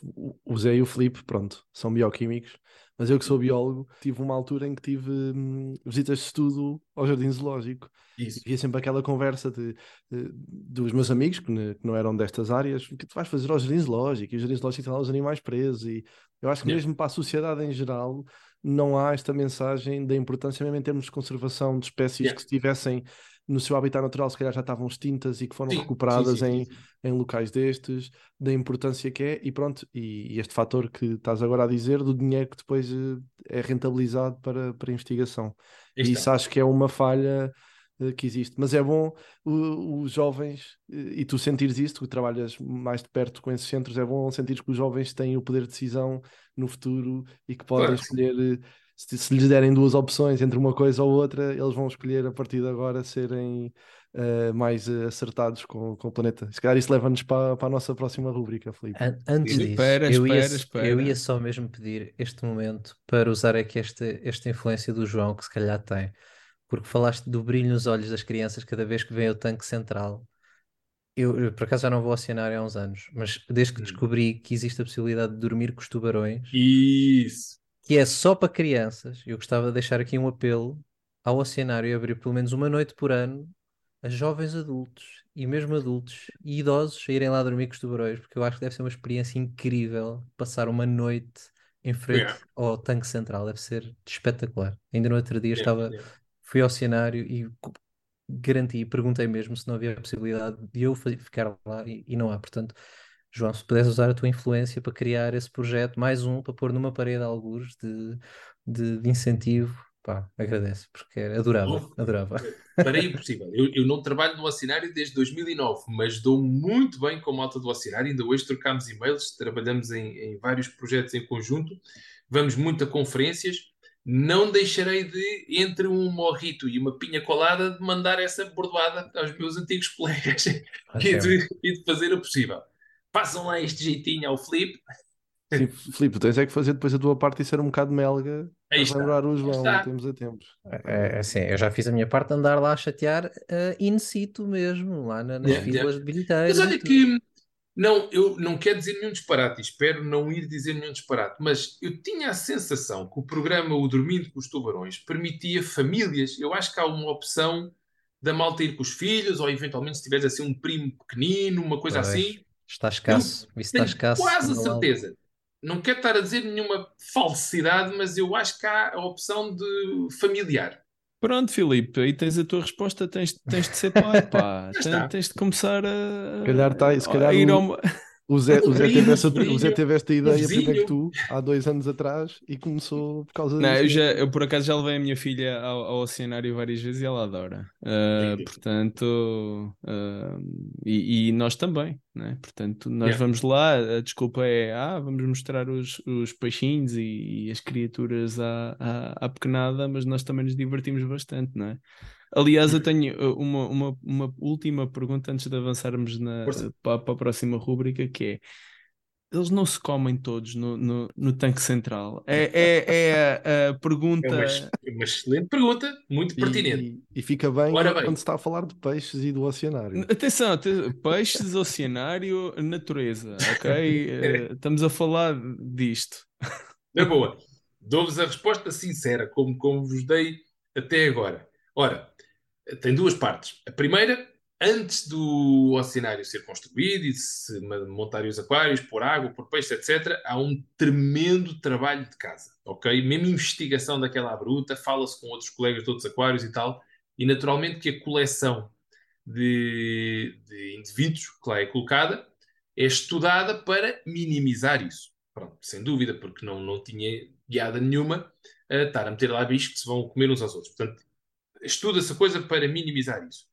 usei o Flip, pronto, são bioquímicos, mas eu que sou biólogo, tive uma altura em que tive hum, visitas de estudo ao Jardim Zoológico. Isso. E havia sempre aquela conversa de, de dos meus amigos que, ne, que, não eram destas áreas, o que tu vais fazer ao Jardim Zoológico? E o Jardim Zoológico tem lá os animais presos. E eu acho que yeah. mesmo para a sociedade em geral não há esta mensagem da importância, mesmo em termos de conservação de espécies yeah. que estivessem no seu habitat natural, se calhar já estavam extintas e que foram sim, recuperadas sim, sim, em, em locais destes, da importância que é, e pronto, e, e, este fator que estás agora a dizer, do dinheiro que depois uh, é rentabilizado para, para investigação. e isso acho que é uma falha uh, que existe. Mas é bom os jovens, uh, e tu sentires isso, tu trabalhas mais de perto com esses centros, é bom sentir que os jovens têm o poder de decisão no futuro e que podem claro. escolher se, se lhes derem duas opções entre uma coisa ou outra, eles vão escolher a partir de agora serem uh, mais uh, acertados com, com o planeta. Se calhar isso leva-nos para, para a nossa próxima rubrica, Felipe. An antes disso, espera, eu, ia, espera, espera. eu ia só mesmo pedir este momento para usar aqui esta, esta influência do João, que se calhar tem, porque falaste do brilho nos olhos das crianças cada vez que vem o tanque central. Eu, eu, por acaso já não vou ao cenário há uns anos, mas desde que Hum. descobri que existe a possibilidade de dormir com os tubarões, Isso. Que é só para crianças, eu gostava de deixar aqui um apelo ao oceanário abrir pelo menos uma noite por ano a jovens adultos e mesmo adultos e idosos a irem lá dormir com os tubarões, porque eu acho que deve ser uma experiência incrível passar uma noite em frente Yeah. ao tanque central, deve ser espetacular. Ainda no outro dia Yeah, estava, yeah. fui ao cenário e garanti, perguntei mesmo se não havia a possibilidade de eu ficar lá e, e não há. Portanto, João, se pudesse usar a tua influência para criar esse projeto, mais um para pôr numa parede algures de, de, de incentivo, pá, agradeço, porque adorava, adorava. Para impossível. Eu, eu não trabalho no Oceanário desde 2009, mas dou muito bem com a malta do Oceanário. Ainda hoje trocámos e-mails, trabalhamos em, em vários projetos em conjunto, vamos muito a conferências. Não deixarei de, entre um morrito e uma pinha colada, de mandar essa bordoada aos meus antigos colegas e de, e de fazer o possível. Façam lá este jeitinho ao Flip. Sim, Filipe, tens é que fazer depois a tua parte e ser um bocado melga Aí para lembrar o João, temos a tempos. É, é assim, eu já fiz a minha parte de andar lá a chatear eh, in situ mesmo, lá na- nas Yeah, filas yeah. de bilheteiros. Mas olha que não, eu não quero dizer nenhum disparate, espero não ir dizer nenhum disparate, mas eu tinha a sensação que o programa O Dormindo com os Tubarões permitia famílias. Eu acho que há uma opção da malta ir com os filhos, ou eventualmente se tiveres assim um primo pequenino, uma coisa Pois, assim. Está escasso, isso está Tenho escasso. quase a certeza. Não quero estar a dizer nenhuma falsidade, mas eu acho que há a opção de familiar. Pronto, Filipe, aí tens a tua resposta, tens, tens de ser pai, pá. Tens, tens de começar a, Se calhar tá- se calhar a ir ao... O Zé, o Zé teve essa, o Zé teve esta ideia primeiro que tu, há dois anos atrás, e começou por causa Não, eu, disso. já, eu por acaso já levei a minha filha ao, ao oceanário várias vezes e ela adora. Sim. portanto, ah, e, e nós também, né? Portanto, nós Yeah. vamos lá, a desculpa é, ah, vamos mostrar os, os peixinhos e, e as criaturas à, à, à pequenada, mas nós também nos divertimos bastante, não é? Aliás, eu tenho uh, uma, uma, uma última pergunta antes de avançarmos na, para, para a próxima rúbrica, que é eles não se comem todos no, no, no tanque central. É, é, é a, a pergunta. É uma, uma excelente pergunta, muito pertinente. E, e fica bem Ora quando, bem. quando se está a falar de peixes e do oceanário. Atenção, aten- peixes, oceanário, natureza, ok? Eh, estamos a falar disto. Na boa, dou-vos a resposta sincera, como, como vos dei até agora. Ora, tem duas partes. A primeira, antes do oceanário ser construído e se montarem os aquários, pôr água, pôr peixe, etc., há um tremendo trabalho de casa, ok? Mesmo investigação daquela bruta, fala-se com outros colegas de outros aquários e tal, e naturalmente que a coleção de, de indivíduos que lá é colocada é estudada para minimizar isso. Pronto, sem dúvida, porque não, não tinha guiada nenhuma a estar a meter lá bichos que se vão comer uns aos outros. Portanto, estuda-se a coisa para minimizar isso.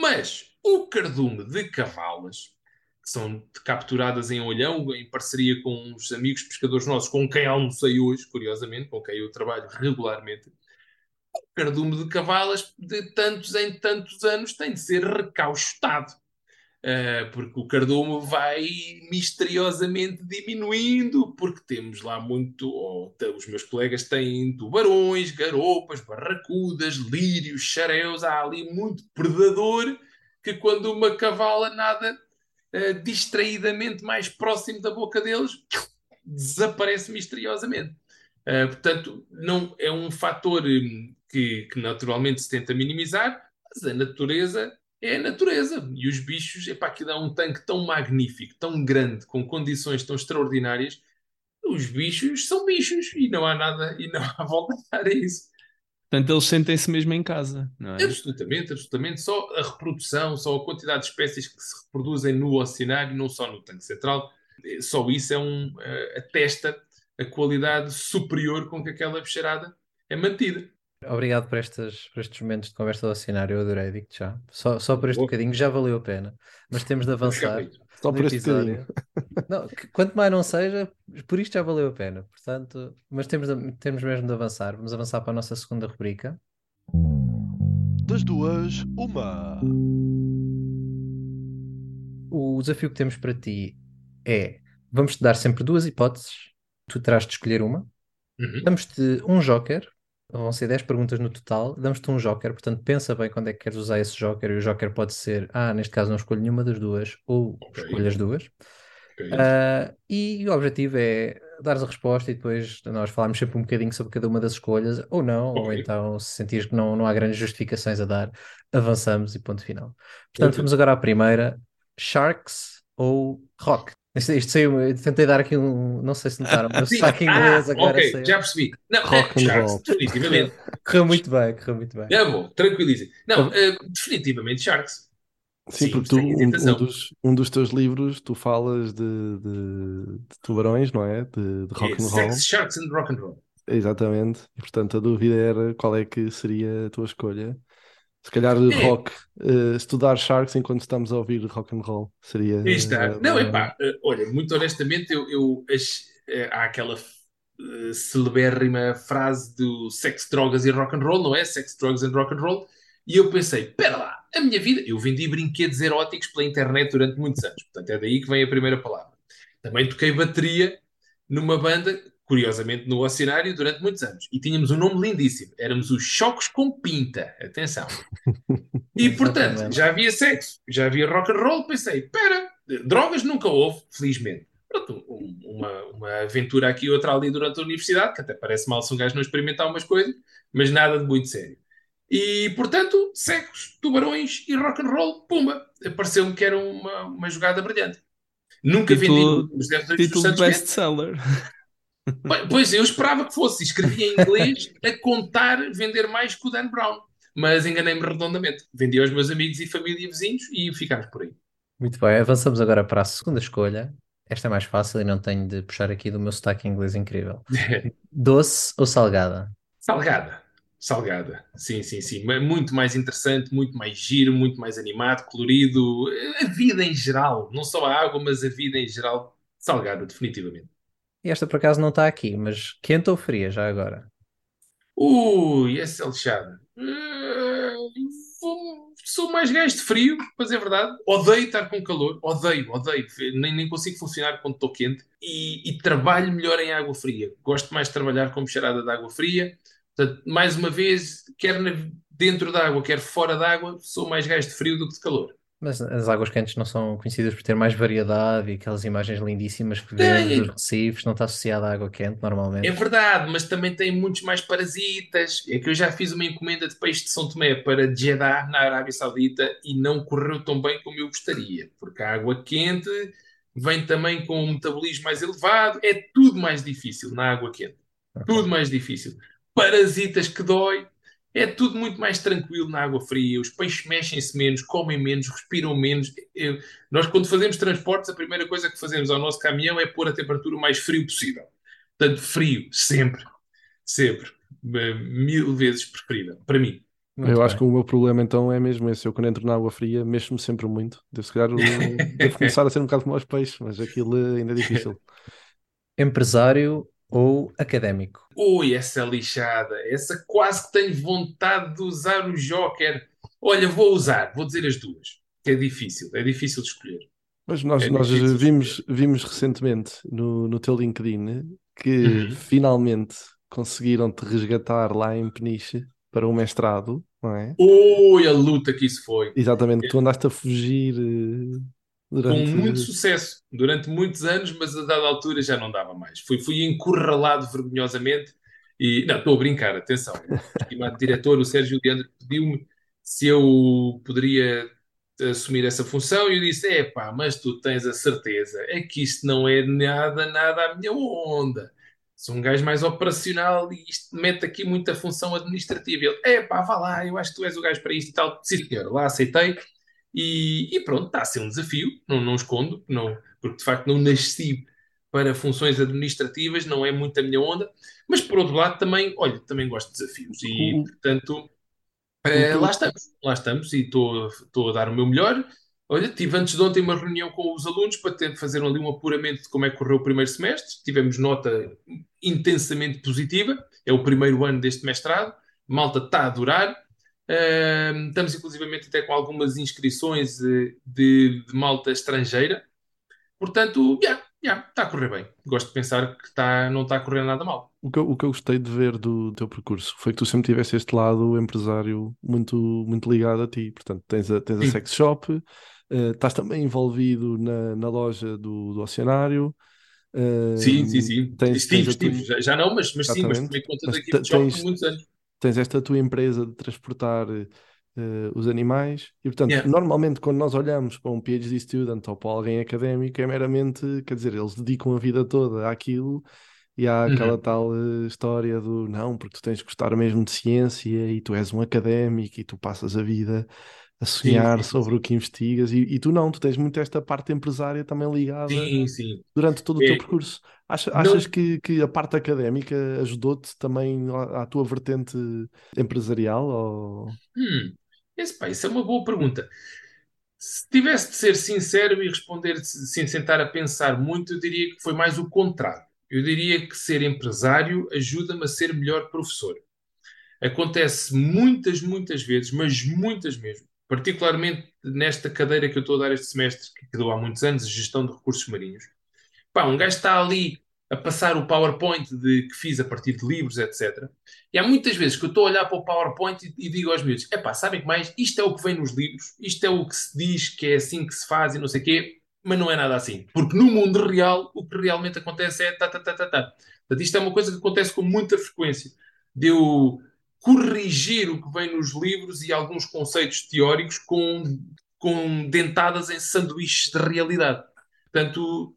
Mas o cardume de cavalas, que são capturadas em Olhão, em parceria com uns amigos pescadores nossos, com quem almocei hoje, curiosamente, com quem eu trabalho regularmente, o cardume de cavalas, de tantos em tantos anos, tem de ser recaustado. Uh, porque o cardume vai misteriosamente diminuindo, porque temos lá muito. te- os meus colegas têm tubarões, garopas, barracudas, lírios, xaréus, há ali muito predador que, quando uma cavala nada uh, distraidamente mais próximo da boca deles, desaparece misteriosamente. Uh, portanto, não é um fator hum, que, que naturalmente se tenta minimizar, mas a natureza é a natureza. E os bichos, epá, aquilo é um tanque tão magnífico, tão grande, com condições tão extraordinárias. Os bichos são bichos e não há nada, e não há volta a dar a isso. Portanto, eles sentem-se mesmo em casa, não é? Absolutamente, absolutamente. Só a reprodução, só a quantidade de espécies que se reproduzem no oceanário, não só no tanque central, eh, só isso é um, eh, atesta a qualidade superior com que aquela bicharada é mantida. Obrigado por, estas, por estes momentos de conversa do oceanário, eu adorei, digo-te já. Só, só por este Boa. bocadinho já valeu a pena, mas temos de avançar. Só por este episódio. Não, que- quanto mais não seja, por isto já valeu a pena. Portanto, mas temos, de- temos mesmo de avançar. Vamos avançar para a nossa segunda rubrica. Das duas, uma. O desafio que temos para ti é: vamos-te dar sempre duas hipóteses, tu terás de escolher uma. Uhum. Damos-te um joker, vão ser 10 perguntas no total. Damos-te um joker, portanto, pensa bem quando é que queres usar esse joker. E o joker pode ser: ah, neste caso não escolho nenhuma das duas, ou Ok. escolho as duas. Ok. Ah, e o objetivo é dares a resposta e depois nós falarmos sempre um bocadinho sobre cada uma das escolhas, ou não, ou Ok. então se sentires que não, não há grandes justificações a dar, avançamos e ponto final. Portanto, vamos agora à primeira: Sharks ou Rock? Isto, isto saiu, eu tentei dar aqui um, não sei se notaram, mas o Sim. sotaque inglês Ah, agora ok, saiu. já percebi. Não, Rock é, roll. definitivamente. Correu muito bem, correu muito bem. É bom, tranquilizem. Não, eh, definitivamente Sharks. Sim, Sim, porque tu, um, um dos, um dos teus livros, tu falas de, de- de tubarões, não é? De, de rock É and roll. Sex, Sharks and Rock and Roll. Exatamente. E portanto a dúvida era qual é que seria a tua escolha. Se calhar É. rock, eh, estudar Sharks enquanto estamos a ouvir rock and roll seria. Aí está. eh, Não, uma- epá, eh, olha, muito honestamente, eu, eu ach- há aquela eh, celebérrima frase do sex, drogas e rock and roll, não é? Sex, drugs and rock and roll. E eu pensei, pera lá, a minha vida, eu vendi brinquedos eróticos pela internet durante muitos anos, portanto é daí que vem a primeira palavra. Também toquei bateria numa banda, curiosamente no Oceanário, durante muitos anos. E tínhamos um nome lindíssimo, éramos os Chocos com Pinta, atenção. E portanto, já havia sexo, já havia rock and roll, pensei, pera, drogas nunca houve, felizmente. Pronto, um- uma, uma aventura aqui e outra ali durante a universidade, que até parece mal se um gajo não experimentar umas coisas, mas nada de muito sério. E, portanto, secos, tubarões e rock and roll, pumba, pareceu-me que era uma, uma jogada brilhante. Nunca Título- vendi os 10 dos Título best-seller. Pois- eu esperava que fosse, escrevia em inglês a contar vender mais que o Dan Brown, mas enganei-me redondamente. Vendi aos meus amigos e família e vizinhos e ficámos por aí. Muito bem, avançamos agora para a segunda escolha. Esta é mais fácil e não tenho de puxar aqui do meu sotaque inglês incrível. Doce ou salgada? Salgada. Salgada. Sim, sim, sim. Muito mais interessante, muito mais giro, muito mais animado, colorido. A vida em geral. Não só a água, mas a vida em geral. Salgada, definitivamente. Esta por acaso não está aqui, mas quente ou fria já agora? Ui, essa. Eh, vou- Sou mais gajo de frio, mas é verdade. Odeio estar com calor. Odeio, odeio. Nem, nem consigo funcionar quando estou quente. E, e trabalho melhor em água fria. Gosto mais de trabalhar com mexerada de água fria. Portanto, mais uma vez, quer dentro da água, quer fora da água, sou mais gajo de frio do que de calor. Mas as águas quentes não são conhecidas por ter mais variedade e aquelas imagens lindíssimas que vemos dos recifes, não está associada à água quente normalmente. É verdade, mas também tem muitos mais parasitas. É que eu já fiz uma encomenda de peixe de São Tomé para Jeddah, na Arábia Saudita, e não correu tão bem como eu gostaria, porque a água quente vem também com um metabolismo mais elevado, é tudo mais difícil na água quente. Tudo mais difícil. Parasitas que dói. É tudo muito mais tranquilo na água fria. Os peixes mexem-se menos, comem menos, respiram menos. Eu- nós, quando fazemos transportes, a primeira coisa que fazemos ao nosso caminhão é pôr a temperatura o mais frio possível. Portanto, frio, sempre. Sempre. Eh, Mil vezes preferível. Para mim. Muito Eu acho bem. que o meu problema então é mesmo esse. Eu quando entro na água fria mexo-me sempre muito. Devo, se calhar, devo começar a ser um bocado como aos peixes, mas aquilo ainda é difícil. Empresário ou académico? Ui, essa lixada. Essa quase que tenho vontade de usar o Joker. Olha, vou usar. Vou dizer as duas. Que é difícil. É difícil de escolher. Mas nós, É nós vimos, vimos recentemente no, no teu LinkedIn que Uhum. finalmente conseguiram-te resgatar lá em Peniche para o mestrado, não é? Ui, a luta que isso foi. Exatamente, tu andaste a fugir eh, com durante. muito sucesso durante muitos anos, mas a dada altura já não dava mais. Fui, fui encurralado vergonhosamente e não, estou a brincar, atenção. O estimado diretor, o Sérgio Leandro, pediu-me se eu poderia assumir essa função e eu disse: é pá, mas tu tens a certeza, é que isto não é nada, nada à minha onda. Sou um gajo mais operacional e isto mete aqui muita função administrativa. Ele, é pá, vá lá, eu acho que tu és o gajo para isto e tal. Sim, senhor, lá aceitei. E, e pronto, está a ser um desafio, não, não escondo, não, porque de facto não nasci para funções administrativas, não é muito a minha onda, mas por outro lado também, olha, também gosto de desafios e O- portanto tu- lá estamos, lá estamos e estou a dar o meu melhor. Olha, tive antes de ontem uma reunião com os alunos para ter, fazer ali um apuramento de como é que correu o primeiro semestre. Tivemos nota intensamente positiva, é o primeiro ano deste mestrado, malta está a adorar. Uh, estamos inclusivamente até com algumas inscrições de, de, de malta estrangeira. Portanto, yeah, yeah, está a correr bem. Gosto de pensar que não está a correr nada mal. O que, eu, o que eu gostei de ver do teu percurso foi que tu sempre tiveste este lado empresário muito, muito ligado a ti. Portanto, tens a, tens a sex shop, uh, estás também envolvido na, na loja do, do Oceanário. Uh, sim, sim, sim. Tens, estive, tens estive. Já, já, não, mas, mas sim, mas tomei conta mas daqui de shop por muitos anos. Tens esta tua empresa de transportar uh, os animais. E, portanto, yeah. normalmente quando nós olhamos para um PhD student ou para alguém académico, é meramente, quer dizer, eles dedicam a vida toda àquilo e há uhum. aquela tal uh, história do não, porque tu tens de gostar mesmo de ciência e tu és um académico e tu passas a vida a sonhar sim, sim, sobre sim. o que investigas e, e, tu não, tu tens muito esta parte empresária também ligada durante todo o é. teu percurso. Acha, achas que, que a parte académica ajudou-te também à, à, tua vertente empresarial? Ou... Hum, esse, pá, isso é uma boa pergunta. Se tivesse de ser sincero e responder sem sentar a pensar muito, eu diria que foi mais o contrário. Eu diria que ser empresário ajuda-me a ser melhor professor. Acontece muitas, muitas vezes, mas muitas mesmo, particularmente nesta cadeira que eu estou a dar este semestre, que dou há muitos anos, gestão de recursos marinhos. Pá, um gajo está ali a passar o PowerPoint de, que fiz a partir de livros, etc. E há muitas vezes que eu estou a olhar para o PowerPoint e, e digo aos miúdos: é pá, sabem que mais? Isto é o que vem nos livros, isto é o que se diz que é assim que se faz e não sei o quê, mas não é nada assim. Porque no mundo real, o que realmente acontece é tá, tá, tá, tá, tá. Portanto, isto é uma coisa que acontece com muita frequência. De eu corrigir o que vem nos livros e alguns conceitos teóricos com, com dentadas em sanduíches de realidade. Portanto,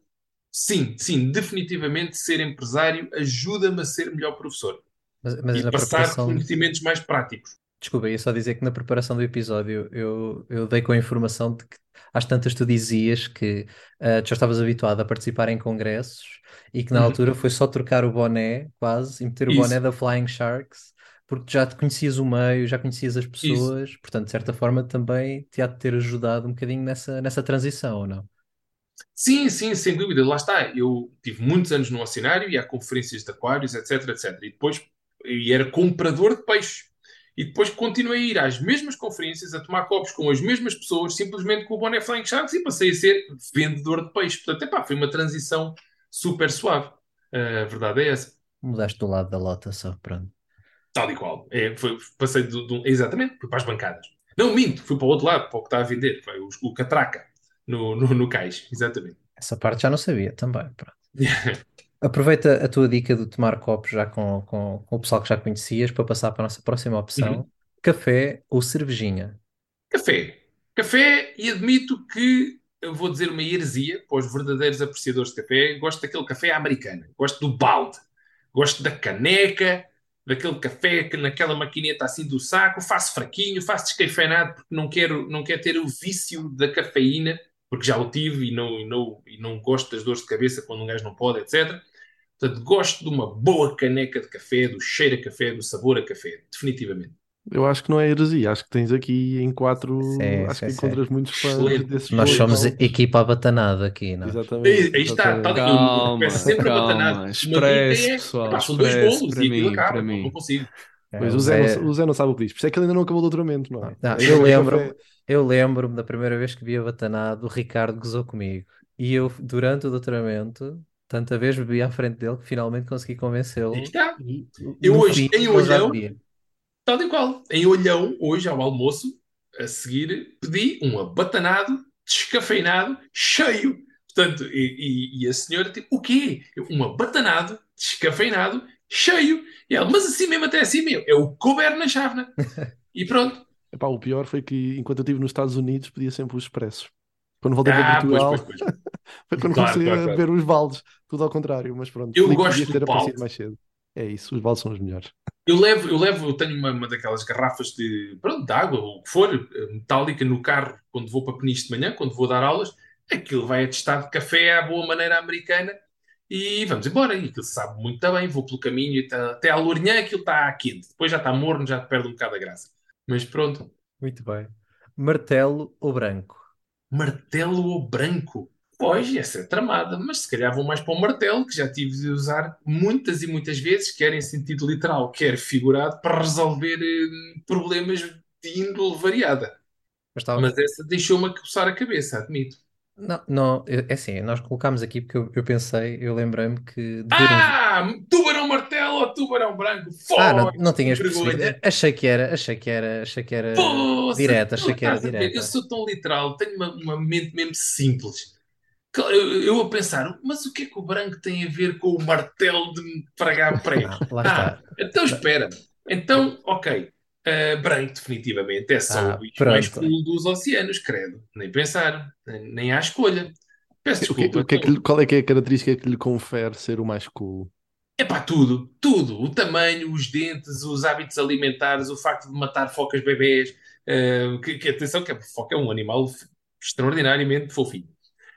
sim, sim, definitivamente ser empresário ajuda-me a ser melhor professor. Mas, mas e passar preparação... conhecimentos mais práticos. Desculpa, ia só dizer que na preparação do episódio eu, eu dei com a informação de que às tantas tu dizias que uh, tu já estavas habituado a participar em congressos e que na uhum. altura foi só trocar o boné, quase, e meter o Isso. boné da Flying Sharks porque já te conhecias o meio, já conhecias as pessoas, Isso. portanto, de certa forma também te há de ter ajudado um bocadinho nessa, nessa transição, ou não? Sim, sim, sem dúvida, lá está. Eu tive muitos anos no oceanário e há conferências de aquários, etc, etc. E depois e era comprador de peixes. E depois continuei a ir às mesmas conferências, a tomar copos com as mesmas pessoas, simplesmente com o boné Flying Sharks e passei a ser vendedor de peixe. Portanto, epá, foi uma transição super suave. A verdade é essa. Mudaste do lado da lota só, pronto. Tal e qual. É, foi, passei do, do, exatamente, fui para as bancadas. Não, minto, fui para o outro lado, para o que está a vender. Foi o, o catraca no, no, no cais, exatamente. Essa parte já não sabia também. Aproveita a tua dica de tomar copos já com, com, com, o pessoal que já conhecias para passar para a nossa próxima opção: uhum. café ou cervejinha? Café. Café, e admito que eu vou dizer uma heresia para os verdadeiros apreciadores de café. Gosto daquele café americano, gosto do balde, gosto da caneca daquele café que naquela maquineta assim do saco, faço fraquinho, faço descafeinado porque não quero, não quero ter o vício da cafeína, porque já o tive e não, e, não, e não gosto das dores de cabeça quando um gajo não pode, etc. Portanto, gosto de uma boa caneca de café, do cheiro a café, do sabor a café, definitivamente. Eu acho que não é heresia, acho que tens aqui em quatro, sim, acho sim, que sim. encontras muitos fãs Excelente. desses Nós somos equipa abatanada aqui, não é? Exatamente. Aí, aí está, tal, calma, sempre calma, abatanado. Expresso, é, pessoal, pá, são dois bolos para e mim, acaba, para mim. não consigo. É, pois o Zé, não, o Zé não sabe o que diz, por isso é que ele ainda não acabou o doutoramento, não é? Não, eu lembro eu lembro-me da primeira vez que vi a Batanado, o Ricardo gozou comigo. E eu, durante o doutoramento, tanta vez bebi à frente dele que finalmente consegui convencê-lo. Está. E, eu hoje, fim, em Olhão, Tal e qual. Em Olhão, hoje ao almoço, a seguir, pedi um abatanado, descafeinado, cheio. Portanto, e, e, e a senhora, tipo, o quê? Um abatanado, descafeinado, cheio. E ela, mas assim mesmo até assim mesmo. É o couber na chávena. E pronto. Epá, o pior foi que enquanto eu estive nos Estados Unidos pedia sempre os expressos. Quando voltei ah, para Portugal, pois, pois, pois. foi quando claro, comecei claro, a claro. ver os baldes, tudo ao contrário, mas pronto. Eu gosto ter aparecido mais cedo. É isso, os baldes são os melhores. Eu levo, eu levo, eu tenho uma, uma daquelas garrafas de, pronto, de água, ou o que for, eh, metálica no carro, quando vou para Peniche de manhã, quando vou dar aulas, aquilo vai atestado de café à boa maneira americana e vamos embora. E aquilo sabe muito bem, vou pelo caminho e tá, até à Lourinhã aquilo está quente, depois já está morno, já perde um bocado a graça. Mas pronto. Muito bem. Martelo ou branco? Martelo ou branco? Pois, essa é tramada, mas se calhar vou mais para o martelo, que já tive de usar muitas e muitas vezes, quer em sentido literal, quer figurado, para resolver eh, problemas de índole variada. Mas estava. Mas essa deixou-me a coçar a cabeça, admito. Não, não, é é assim, nós colocámos aqui porque eu, eu pensei, eu lembrei-me que. Ah! Tubarão martelo ou tubarão branco? Ah, não, Foda, não tinhas percebido. Achei que era, achei que era, achei que era Poça, direta, achei que era estás a ver? Eu direta. sou tão literal, tenho uma, uma mente mesmo simples. Eu, eu a pensar, mas o que é que o branco tem a ver com o martelo de me pregar prego? Ah, está. então espera. Então, ok. Ah, branco, definitivamente, é só Ah, o bicho mais cool dos oceanos, credo. Nem pensar, nem, há escolha. Peço O que, desculpa. o que é que lhe- qual é que é a característica que lhe confere ser o mais cool? É pá, tudo, tudo. O tamanho, os dentes, os hábitos alimentares, o facto de matar focas bebês. eh, que, que atenção, que a foca é um animal extraordinariamente fofinho.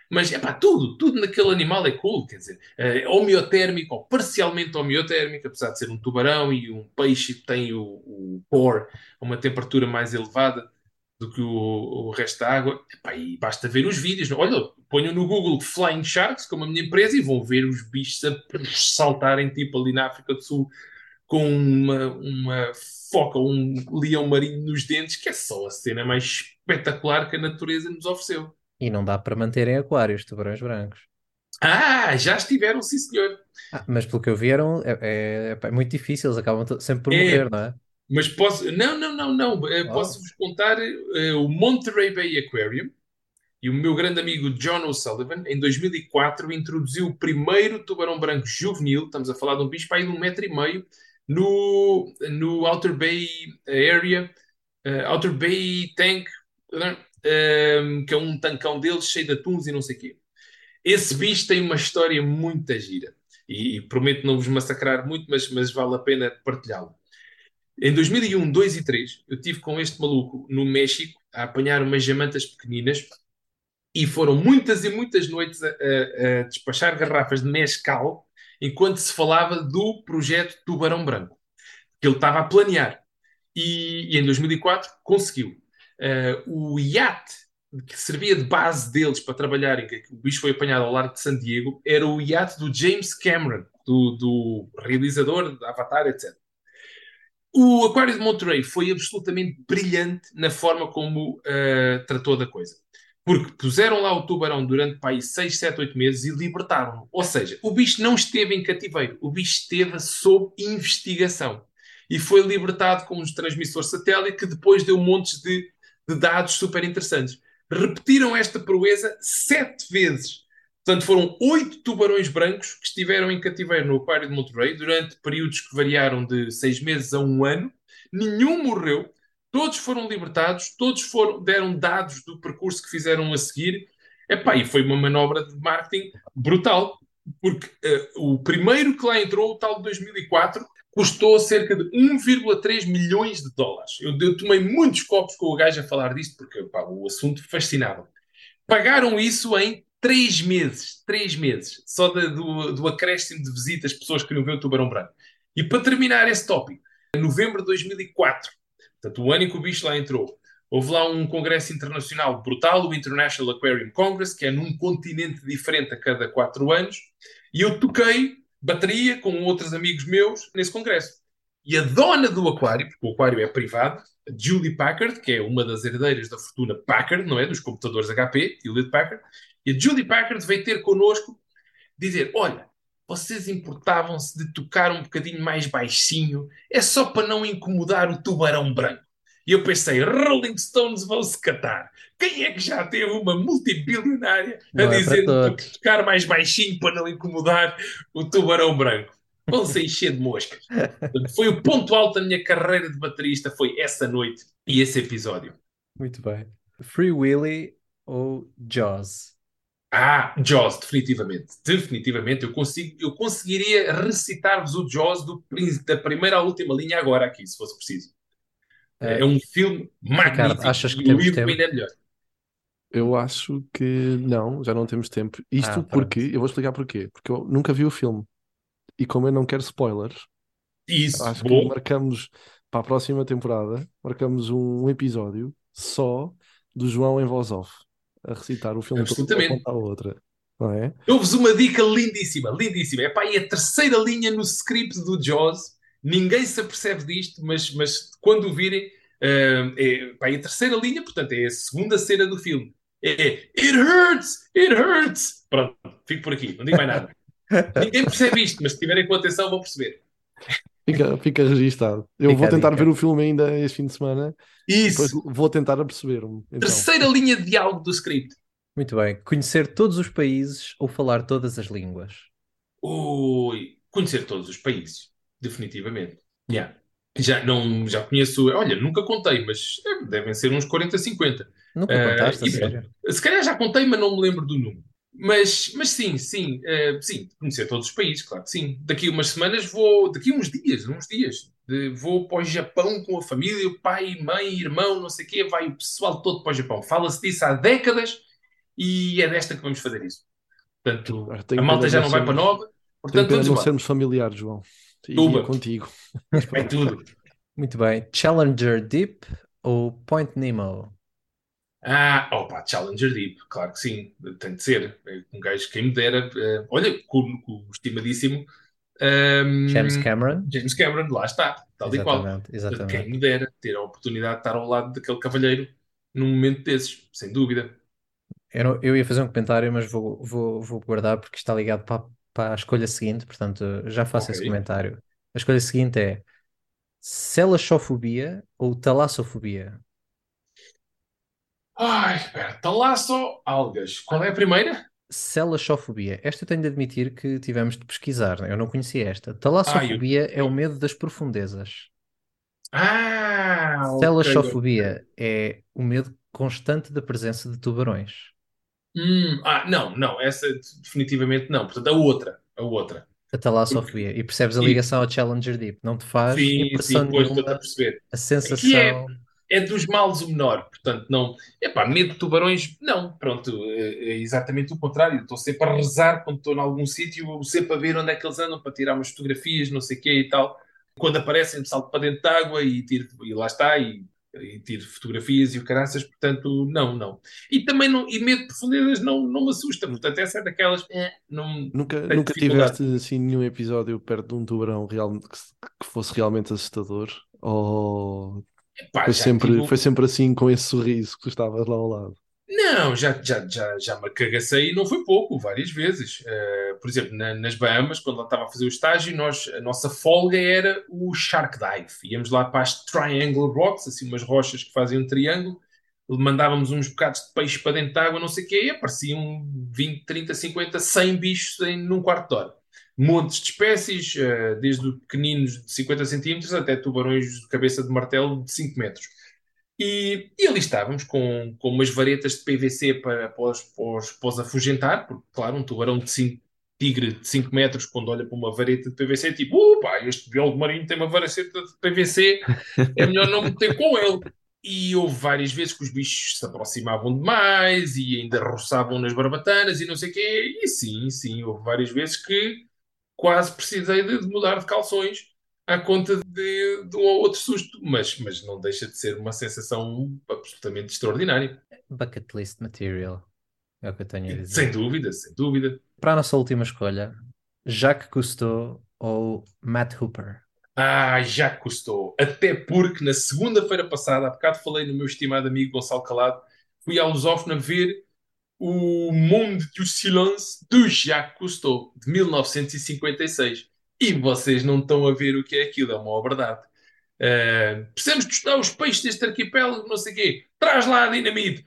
Mas é pá, tudo, tudo naquele animal é cool. Quer dizer, é homeotérmico ou parcialmente homeotérmico, apesar de ser um tubarão e um peixe que tem o, o core a uma temperatura mais elevada do que o, o resto da água. Epá, e basta ver os vídeos. Olha, ponham no Google Flying Sharks, como a minha empresa, e vão ver os bichos a saltarem, tipo ali na África do Sul, com uma, uma foca, um leão marinho nos dentes, que é só a cena mais espetacular que a natureza nos ofereceu. E não dá para manter em aquários tubarões brancos. Ah, já estiveram, sim senhor. Ah, mas pelo que eu vi, eram, é, é- é muito difícil, eles acabam sempre por É. morrer, não é? Mas posso. Não, não, não, não. Eh, Oh. Posso-vos contar eh, o Monterey Bay Aquarium. E o meu grande amigo John O'Sullivan, em 2004, introduziu o primeiro tubarão branco juvenil, estamos a falar de um bicho para aí de um metro e meio, no, no Outer Bay Area, eh, Outer Bay Tank, eh, que é um tancão deles cheio de atuns e não sei o quê. Esse bicho tem uma história muito gira. E, e prometo não vos massacrar muito, mas, mas vale a pena partilhá-lo. Em 2001, 2 e 3, eu tive com este maluco no México a apanhar umas jamantas pequeninas e foram muitas e muitas noites a, a- a despachar garrafas de mescal enquanto se falava do projeto Tubarão Branco, que ele estava a planear. E, e em 2004 conseguiu. Eh, o iate que servia de base deles para trabalharem, que o bicho foi apanhado ao largo de San Diego, era o iate do James Cameron, do, do realizador de Avatar, etc. O Aquário de Monterey foi absolutamente brilhante na forma como eh, tratou da coisa. Porque puseram lá o tubarão durante pá, aí 6, 7, 8 meses e libertaram-no. Ou seja, o bicho não esteve em cativeiro, o bicho esteve sob investigação. E foi libertado com uns transmissores satélite que depois deu montes de, de dados super interessantes. Repetiram esta proeza sete vezes. Portanto, foram oito tubarões brancos que estiveram em cativeiro no Aquário de Monterey durante períodos que variaram de seis meses a um ano. Nenhum morreu. Todos foram libertados, todos foram, deram dados do percurso que fizeram a seguir. Epá, e foi uma manobra de marketing brutal, porque eh, o primeiro que lá entrou, o tal de 2004, custou cerca de 1,3 milhões de dólares. Eu, eu tomei muitos copos com o gajo a falar disto, porque pá, o assunto fascinava. Pagaram isso em três meses, três meses, só da- do, do acréscimo de visitas, pessoas que queriam ver o Tubarão Branco. E para terminar esse tópico, em novembro de 2004, portanto, o ano em que o bicho lá entrou, houve lá um congresso internacional brutal, o International Aquarium Congress, que é num continente diferente a cada quatro anos, e eu toquei bateria com outros amigos meus nesse congresso. E a dona do aquário, porque o aquário é privado, Julie Packard, que é uma das herdeiras da fortuna Packard, não é? Dos computadores HP, Hewlett Packard, e a Julie Packard veio ter connosco dizer: Olha, vocês importavam-se de tocar um bocadinho mais baixinho, é só para não incomodar o tubarão branco. E eu pensei: Rolling Stones vão se catar. Quem é que já teve uma multibilionária a Não é para dizer para todos. tocar mais baixinho para não incomodar o tubarão branco? Vão se encher de moscas. Foi o ponto alto da minha carreira de baterista, foi essa noite e esse episódio. Muito bem. Free Willy ou Jaws? Ah, Jaws, definitivamente. Definitivamente. Eu, consigo, eu conseguiria recitar-vos o Jaws do, da primeira à última linha agora aqui, se fosse preciso. É Eh, um filme magnífico achas que e o temos livro tempo? ainda é melhor. Eu acho que não, já não temos tempo. Isto Ah, pronto. porque, eu vou explicar porquê. Porque eu nunca vi o filme. E como eu não quero spoilers, Isso, acho que bom. marcamos para a próxima temporada, marcamos um episódio só do João em voz off, a recitar o filme todo Absolutamente. ponta à outra. Não é? Dou-vos uma dica lindíssima, lindíssima. É pá, e a terceira linha no script do Jaws. Ninguém se apercebe disto, mas, mas quando o virem, Uh, é, pá, é a terceira linha, portanto, é a segunda cena do filme. É It hurts! It hurts! Pronto, fico por aqui, não digo mais nada. Ninguém percebe isto, mas se tiverem com atenção vão perceber. Fica, fica registado. Eu Fica vou a tentar ver o filme ainda este fim de semana. Isso! Depois vou tentar aperceber-me. Então, Terceira linha de diálogo do script. Muito bem. Conhecer todos os países ou falar todas as línguas. Ui, conhecer todos os países, definitivamente. Yeah. Já, não, já conheço, olha, nunca contei, mas eh, devem ser uns 40, 50. Nunca Eh, contaste, a e sério? Se calhar já contei, mas não me lembro do número. Mas, mas sim, sim, eh, sim, conhecer todos os países, claro que sim. Daqui a umas semanas vou, daqui a uns dias, uns dias, de- vou para o Japão com a família, o pai, mãe, irmão, não sei o quê, vai o pessoal todo para o Japão. Fala-se disso há décadas e é desta que vamos fazer isso. Portanto, a malta já não vai para nova, portanto não embora. sermos familiares, João. Tuba. contigo. É tudo. Muito bem. Challenger Deep ou Point Nemo? Ah, opa, Challenger Deep, claro que sim, tem de ser. É Um gajo, quem me dera, eh, olha, com, com o estimadíssimo ehm, James Cameron? James Cameron, lá está, tal e qual. Exatamente, Quem me dera ter a oportunidade de estar ao lado daquele cavalheiro num momento desses, sem dúvida. Eu, não- eu ia fazer um comentário, mas vou, vou, vou guardar porque está ligado para, para a escolha seguinte, portanto já faço esse Ok. comentário. A escolha seguinte é celaxofobia ou talassofobia? Ai, espera, só algas. Qual é a primeira? Celaxofobia. Esta eu tenho de admitir que tivemos de pesquisar, eu não conhecia esta. Talassofobia é o medo das profundezas. Ah. Celaxofobia é o medo constante da presença de tubarões. Hum, ah, não, não, essa definitivamente não. Portanto, a outra, a outra. A talassofobia. E percebes a ligação ao Challenger Deep. Não te faz Sim, impressão sim, pois estou a nenhuma perceber. a sensação. é- é dos males o menor, portanto, não. Epá, medo de tubarões, não, pronto, é, é exatamente o contrário. Estou sempre a rezar quando estou em algum sítio, sempre a ver onde é que eles andam para tirar umas fotografias, não sei o quê e tal. Quando aparecem, salto para dentro de água e, tiro, e lá está, e, e tiro fotografias e o caraças, portanto, não, não. E também não, e medo de profundezas não, não me assusta, portanto, essa é daquelas, eh, não. Nunca, nunca tiveste assim, nenhum episódio perto de um tubarão real, que, que fosse realmente assustador? Ou Epá, foi sempre, tive- foi sempre assim com esse sorriso que tu estavas lá ao lado? Não, já, já, já, já me cagacei e não foi pouco, várias vezes. Eh, por exemplo, na- nas Bahamas, quando lá estava a fazer o estágio, nós, a nossa folga era o Shark Dive. Íamos lá para as Triangle Rocks, assim umas rochas que fazem um triângulo, mandávamos uns bocados de peixe para dentro de água, não sei o quê, e apareciam 20, 30, 50, 100 bichos em, num quarto de hora. Montes de espécies, eh, desde pequeninos de 50 centímetros até tubarões de cabeça de martelo de 5 metros. E, e ali estávamos com, com umas varetas de PVC para, para, os, para, os, para os afugentar, porque, claro, um tubarão de 5, tigre de 5 metros, quando olha para uma vareta de PVC, é tipo, opa, este biólogo marinho tem uma vareta de PVC, é melhor não meter com ele. E houve várias vezes que os bichos se aproximavam demais e ainda roçavam nas barbatanas e não sei o quê. E sim, sim, houve várias vezes que quase precisei de mudar de calções à conta de, de um ou outro susto, mas, mas não deixa de ser uma sensação absolutamente extraordinária. Bucket list material. É o que eu tenho a dizer. Sem dúvida, sem dúvida. Para a nossa última escolha, Jacques Cousteau ou Matt Hooper? Ah, já custou. Até porque na segunda-feira passada, há bocado falei no meu estimado amigo Gonçalo Calado, fui à Lusófona ver o Monde du Silence do Jacques Cousteau, de 1956. E vocês não estão a ver o que é aquilo, é uma obra de arte. Uh, precisamos de estudar os peixes deste arquipélago, não sei o quê. Traz lá a dinamite.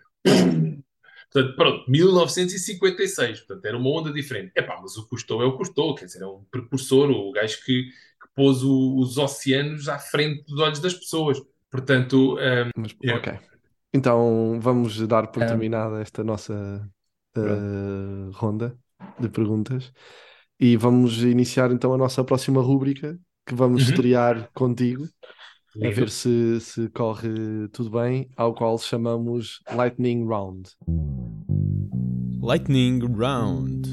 Portanto, pronto, 1956. Portanto, era uma onda diferente. Epá, mas o Cousteau é o Cousteau, quer dizer, é um precursor, o gajo que, que pôs o, os oceanos à frente dos olhos das pessoas. Portanto, um, Mas, Yeah. Ok. Então vamos dar por Ah. terminada esta nossa uh, ronda de perguntas e vamos iniciar então a nossa próxima rúbrica que vamos Uhum. estrear contigo a ver se, se corre tudo bem, ao qual chamamos Lightning Round. Lightning Round.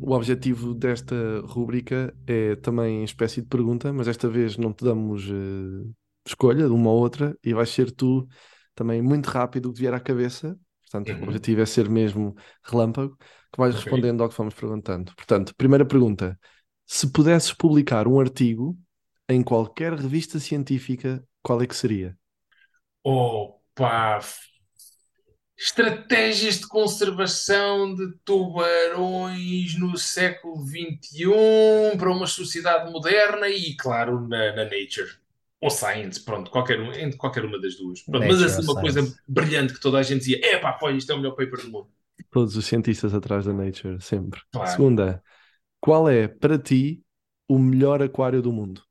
O objetivo desta rúbrica é também espécie de pergunta, mas esta vez não te damos eh, escolha de uma ou outra e vais ser tu também muito rápido o que vier à cabeça. Portanto, Uhum. o objetivo é ser mesmo relâmpago, que vais Ok. respondendo ao que fomos perguntando. Portanto, primeira pergunta: se pudesses publicar um artigo em qualquer revista científica qual é que seria? Opa! Estratégias de conservação de tubarões no século XXI para uma sociedade moderna e, claro, na, na Nature. Ou Science, pronto, qualquer, um, entre qualquer uma das duas. Pronto, mas assim, uma coisa Science. brilhante que toda a gente dizia: é pá, pô, isto é o melhor paper do mundo. Todos os cientistas atrás da Nature, sempre. Claro. Segunda, qual é para ti o melhor aquário do mundo?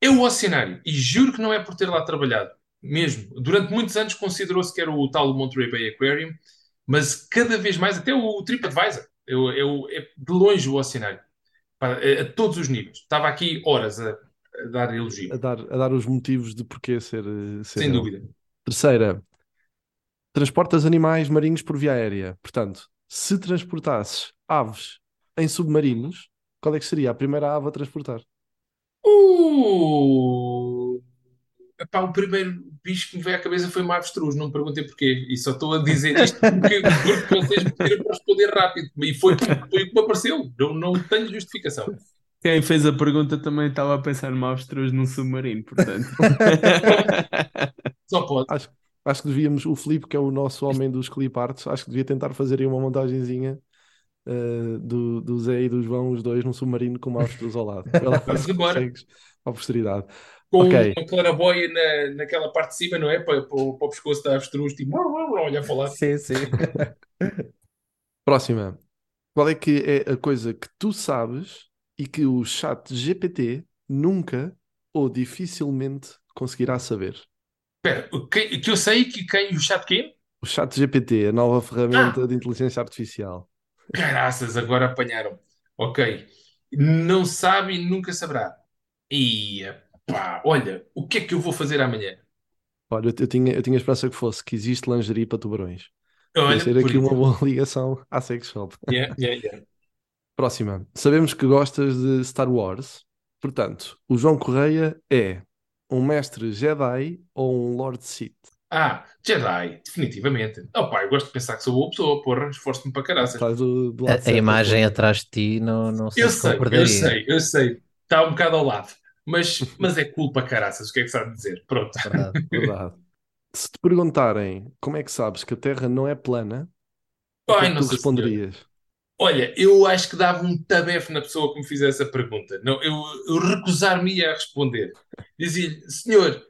É o Oceanário, e juro que não é por ter lá trabalhado, mesmo. Durante muitos anos considerou-se que era o tal Monterey Bay Aquarium, mas cada vez mais, até o TripAdvisor, é, o- é, de longe o Oceanário, Pá, a, todos os níveis. Estava aqui horas a, a dar elogio, A dar, a dar os motivos de porquê ser, eh, ser sem dúvida. Terceira, transportas animais marinhos por via aérea. Portanto, se transportasses aves em submarinos, qual é que seria a primeira ave a transportar? Uh! Epá, o primeiro bicho que me veio à cabeça foi uma avestruz, não me perguntei porquê, e só estou a dizer isto porque, porque vocês me pediram para responder rápido, e foi, foi o que me apareceu, não, não tenho justificação. Quem fez a pergunta também estava a pensar numa avestruz num submarino, portanto. Só pode. Acho, acho que devíamos, o Filipe, que é o nosso homem dos cliparts, acho que devia tentar fazer aí uma montagenzinha eh, do, do Zé e do João, os dois, num submarino com uma avestruz ao lado. Lá Vamos embora. para a posteridade. com Ok. uma claraboia na, naquela parte de cima, não é? Para, para, o- para o pescoço da avestruz, tipo, olha para lá. Sim, sim. Próxima. Qual é que é a coisa que tu sabes e que o chat GPT nunca ou dificilmente conseguirá saber? Espera, o que, que eu sei que quem o chat quê? O chat GPT, a nova ferramenta de inteligência artificial. Caraças, agora apanharam. Ok. Não sabe e nunca saberá. E pá, olha, o que é que eu vou fazer amanhã? Olha, eu, eu tinha, eu tinha esperança que fosse que existe lingerie para tubarões. Olha, Podia ser aqui uma boa ligação à sex shop. Yeah, yeah, yeah. Próxima. Sabemos que gostas de Star Wars. Portanto, o João Correia é um mestre Jedi ou um Lord Sith? Ah, Jedi, definitivamente. Oh pá, eu gosto de pensar que sou boa pessoa, porra, esforço-me para caraças. Estás do, do A, a imagem pô. atrás de ti não, não sei Eu se sei, eu sei, eu sei. Está um bocado ao lado. Mas, mas é cool para caraças, o que é que sabe dizer? Pronto. Verdade. Verdade. Se te perguntarem como é que sabes que a Terra não é plana, o que é Ai, tu responderias? Olha, eu acho que dava um tabefe na pessoa que me fizesse a pergunta. Não, eu, eu recusar-me a responder. Dizia-lhe, senhor,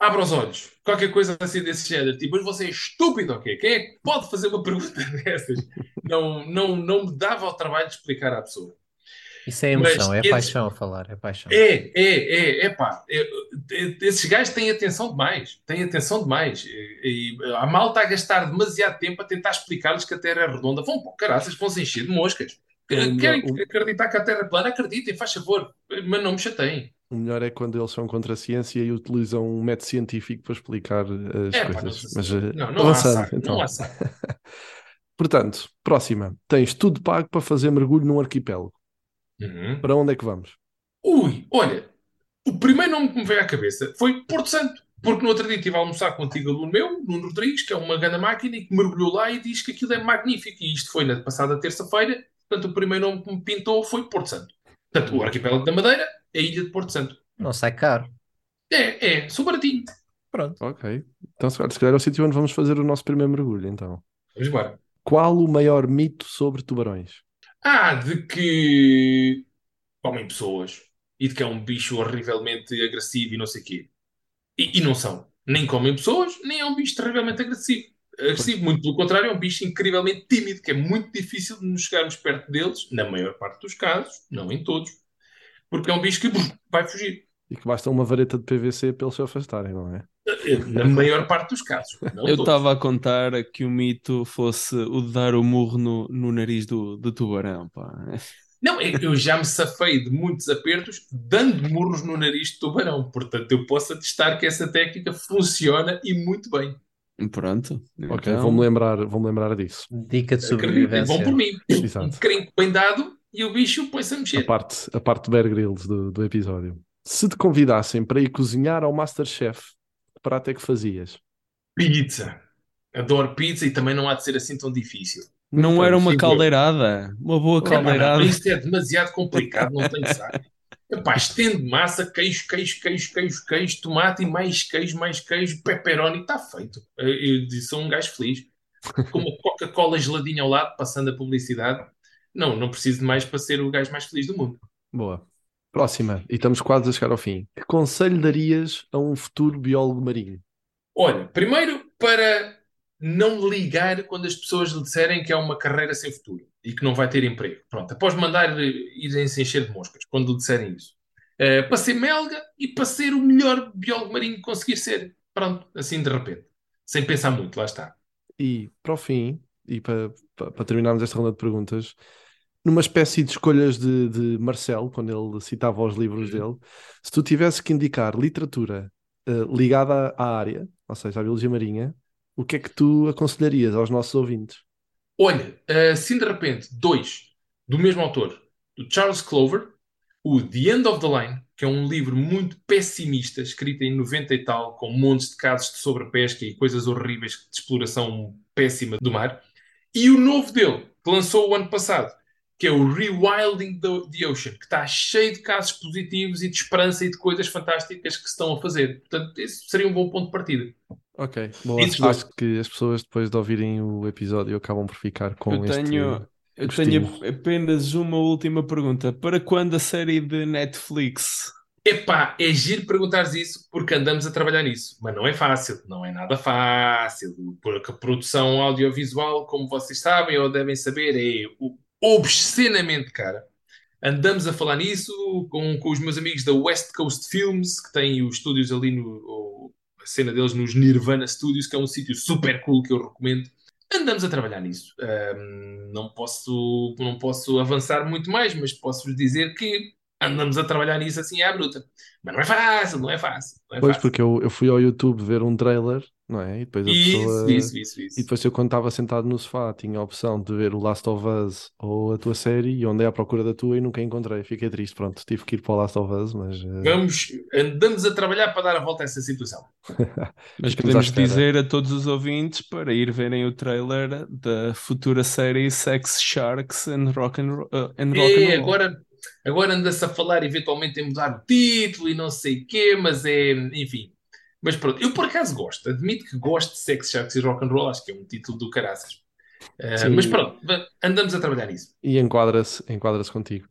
abra os olhos. Qualquer coisa assim desse género. Tipo, mas você é estúpido, ok? Quem é que pode fazer uma pergunta dessas? Não, não, não me dava ao trabalho de explicar à pessoa. Isso é Mas emoção, é esses- paixão a falar, é paixão. É, é, é, é pá. é, é, esses gajos têm atenção demais. Têm atenção demais. E, e a malta a gastar demasiado tempo a tentar explicar-lhes que a Terra é redonda. Vão para o caraças, vão se encher de moscas. O Querem acreditar que a Terra é plana? Acreditem, faz favor. Mas não me chateiem. O melhor é quando eles são contra a ciência e utilizam um método científico para explicar as É, pá, não coisas. Mas eh, não, não há avançando, saco, então. não há saco. Portanto, próxima. Tens tudo pago para fazer mergulho num arquipélago. Uhum. Para onde é que vamos? Ui, olha, o primeiro nome que me veio à cabeça foi Porto Santo. Porque no outro dia estive a almoçar com um antigo aluno meu, Nuno Rodrigues, que é uma grande máquina, e que mergulhou lá e diz que aquilo é magnífico. E isto foi na passada terça-feira. Portanto, o primeiro nome que me pintou foi Porto Santo. Portanto, o arquipélago da Madeira é a ilha de Porto Santo. Não sai caro. É, é, sou baratinho. Pronto. Ok. Então, se calhar se calhar é o sítio onde vamos fazer o nosso primeiro mergulho, então. Vamos embora. Qual o maior mito sobre tubarões? Ah, de que comem pessoas e de que é um bicho horrivelmente agressivo e não sei o quê. E, e não são. Nem comem pessoas, nem é um bicho terrivelmente agressivo. Agressivo, muito pelo contrário, é um bicho incrivelmente tímido, que é muito difícil de nos chegarmos perto deles, na maior parte dos casos, não em todos, porque é um bicho que vai fugir. E que basta uma vareta de PVC para eles se afastarem, não é? Na maior parte dos casos. Não Eu estava a contar que o mito fosse o de dar o murro no, no nariz do, do tubarão, pá. Não, é- eu já me safei de muitos apertos dando murros no nariz de tubarão. Portanto, eu posso atestar que essa técnica funciona e muito bem. Pronto. Ok, então- vou-me lembrar, vou-me lembrar disso. Dica de vão sobrevivência. por mim. Um Exato. crinco bem dado e o bicho põe-se a A mexer. parte, a parte Bear Grylls do, do episódio. Se te convidassem para ir cozinhar ao Masterchef, prato é que fazias? Pizza. Adoro pizza e também não há de ser assim tão difícil. Não Muito era uma sim, caldeirada. Uma boa Epá, não, caldeirada. isto é demasiado complicado, não tenho saco. Epá, estende massa, queijo, queijo, queijo, queijo, queijo, tomate e mais queijo, mais queijo, pepperoni, está feito. Eu, sou um gajo feliz. Com uma Coca-Cola geladinha ao lado, passando a publicidade. Não, não preciso de mais para ser o gajo mais feliz do mundo. Boa. Próxima, e estamos quase a chegar ao fim. Que conselho darias a um futuro biólogo marinho? Olha, primeiro para não ligar quando as pessoas lhe disserem que é uma carreira sem futuro e que não vai ter emprego. Pronto, após mandar irem se encher de moscas quando lhe disserem isso. Uh, para ser melga e para ser o melhor biólogo marinho que conseguir ser. Pronto, assim de repente. Sem pensar muito, lá está. E para o fim, e para, para, para terminarmos esta ronda de perguntas, numa espécie de escolhas de, de Marcel, quando ele citava os livros Uhum. dele, se tu tivesse que indicar literatura uh, ligada à área, ou seja, à biologia marinha, o que é que tu aconselharias aos nossos ouvintes? Olha, assim de repente, dois do mesmo autor, do Charles Clover, o The End of the Line, que é um livro muito pessimista, escrito em 90 e tal, com montes de casos de sobrepesca e coisas horríveis de exploração péssima do mar, e o novo dele, que lançou o ano passado, que é o Rewilding the, Ocean, que está cheio de casos positivos e de esperança e de coisas fantásticas que se estão a fazer. Portanto, esse seria um bom ponto de partida. Ok, dois. Acho que as pessoas depois de ouvirem o episódio acabam por ficar com Eu este tenho, eu gostinho. tenho apenas uma última pergunta. Para quando a série de Netflix? Epá, é giro perguntares isso porque andamos a trabalhar nisso, mas não é fácil, não é nada fácil, porque a produção audiovisual, como vocês sabem ou devem saber, é o- obscenamente cara. Andamos a falar nisso com, com os meus amigos da West Coast Films, que têm os estúdios ali no. a cena deles nos Nirvana Studios, que é um sítio super cool que eu recomendo. Andamos a trabalhar nisso. Ahm, não, posso, não posso avançar muito mais, mas posso-vos dizer que andamos a trabalhar nisso assim à bruta. Mas não é fácil, não é fácil. Não é Pois, fácil. porque eu, eu fui ao YouTube ver um trailer, não é? E depois a Isso, pessoa. isso, isso, isso. E depois eu quando estava sentado no sofá tinha a opção de ver o Last of Us ou a tua série e andei à procura da tua e nunca encontrei. Fiquei triste, pronto, tive que ir para o Last of Us, mas eh, Vamos, andamos a trabalhar para dar a volta a essa situação. Mas podemos dizer a todos os ouvintes para ir verem o trailer da futura série Sex Sharks and Rock and, uh, and, rock É, and Roll. agora, agora anda-se a falar eventualmente em mudar o título e não sei o quê, mas é, enfim. Mas pronto, eu por acaso gosto, admito que gosto de Sex Sharks e Rock and Roll, acho que é um título do caraças. Sim. mas pronto, andamos a trabalhar nisso. e enquadra-se enquadra-se contigo.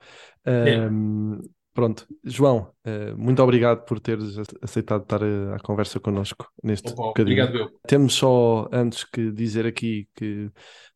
Ahm, pronto, João, eh, muito obrigado por teres ace- aceitado estar à conversa connosco neste Opa, bocadinho. obrigado, eu. Temos só, antes que dizer aqui que,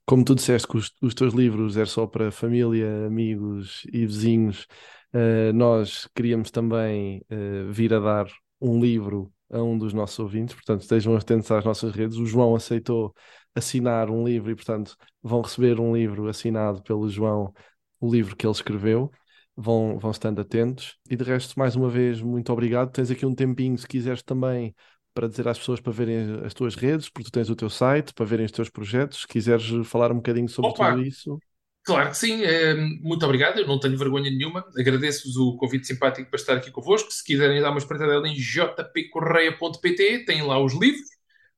como tu disseste que os, os teus livros é só para família, amigos e vizinhos, eh, nós queríamos também eh, vir a dar um livro a um dos nossos ouvintes, portanto estejam atentos às nossas redes. O João aceitou assinar um livro e, portanto, vão receber um livro assinado pelo João, o livro que ele escreveu. Vão, vão estando atentos. E de resto, mais uma vez, muito obrigado. Tens aqui um tempinho, se quiseres também, para dizer às pessoas para verem as tuas redes, porque tu tens o teu site, para verem os teus projetos. Se quiseres falar um bocadinho sobre Opa! tudo isso. Claro que sim, eh, muito obrigado, eu não tenho vergonha nenhuma, agradeço-vos o convite simpático para estar aqui convosco. Se quiserem dar uma espreitadela em jpcorreia.pt, têm lá os livros,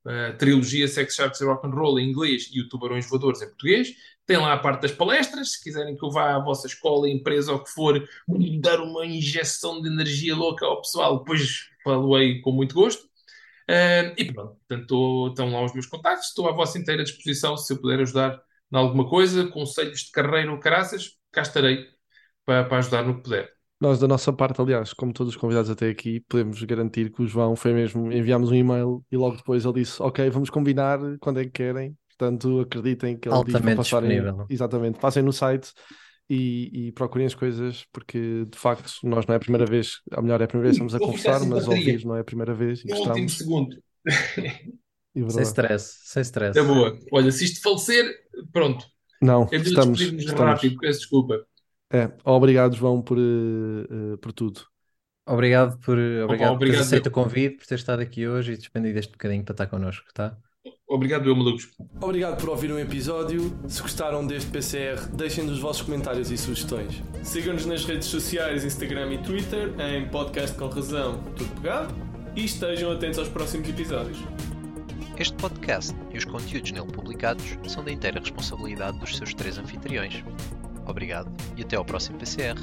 a trilogia Sex Sharks e Rock and Roll em inglês e o Tubarões Voadores em português. Tem lá a parte das palestras, se quiserem que eu vá à vossa escola, empresa ou o que for, dar uma injeção de energia louca ao pessoal, depois falo-ei com muito gosto. Eh, e pronto, portanto, estão lá os meus contactos, estou à vossa inteira disposição se eu puder ajudar em alguma coisa, conselhos de carreira ou caraças, cá estarei para, para ajudar no que puder. Nós, da nossa parte, aliás, como todos os convidados até aqui, podemos garantir que o João foi mesmo. Enviámos um e-mail e logo depois ele disse: Ok, vamos combinar quando é que querem. Portanto, acreditem que ele diz para Altamente passarem. disponível. Exatamente, passem no site e, e procurem as coisas, porque de facto nós não é a primeira vez, ou melhor, é a primeira vez que estamos a conversar, mas bateria. ouvir não é a primeira vez e No último segundo. E Sem stress, sem stress. É boa. Olha, se isto falecer, pronto. Não, É estamos, estamos. rápido, peço desculpa. É, obrigado, João, por, eh, por tudo. Obrigado por, obrigado por obrigado teres aceito eu. o convite, por ter estado aqui hoje e despendido este bocadinho para estar connosco, tá? Obrigado, eu, malucos. Obrigado por ouvir um episódio. Se gostaram deste PCR, deixem-nos os vossos comentários e sugestões. Sigam-nos nas redes sociais, Instagram e Twitter, em Podcast com Razão, tudo pegado. E estejam atentos aos próximos episódios. Este podcast e os conteúdos nele publicados são da inteira responsabilidade dos seus três anfitriões. Obrigado e até ao próximo PCR.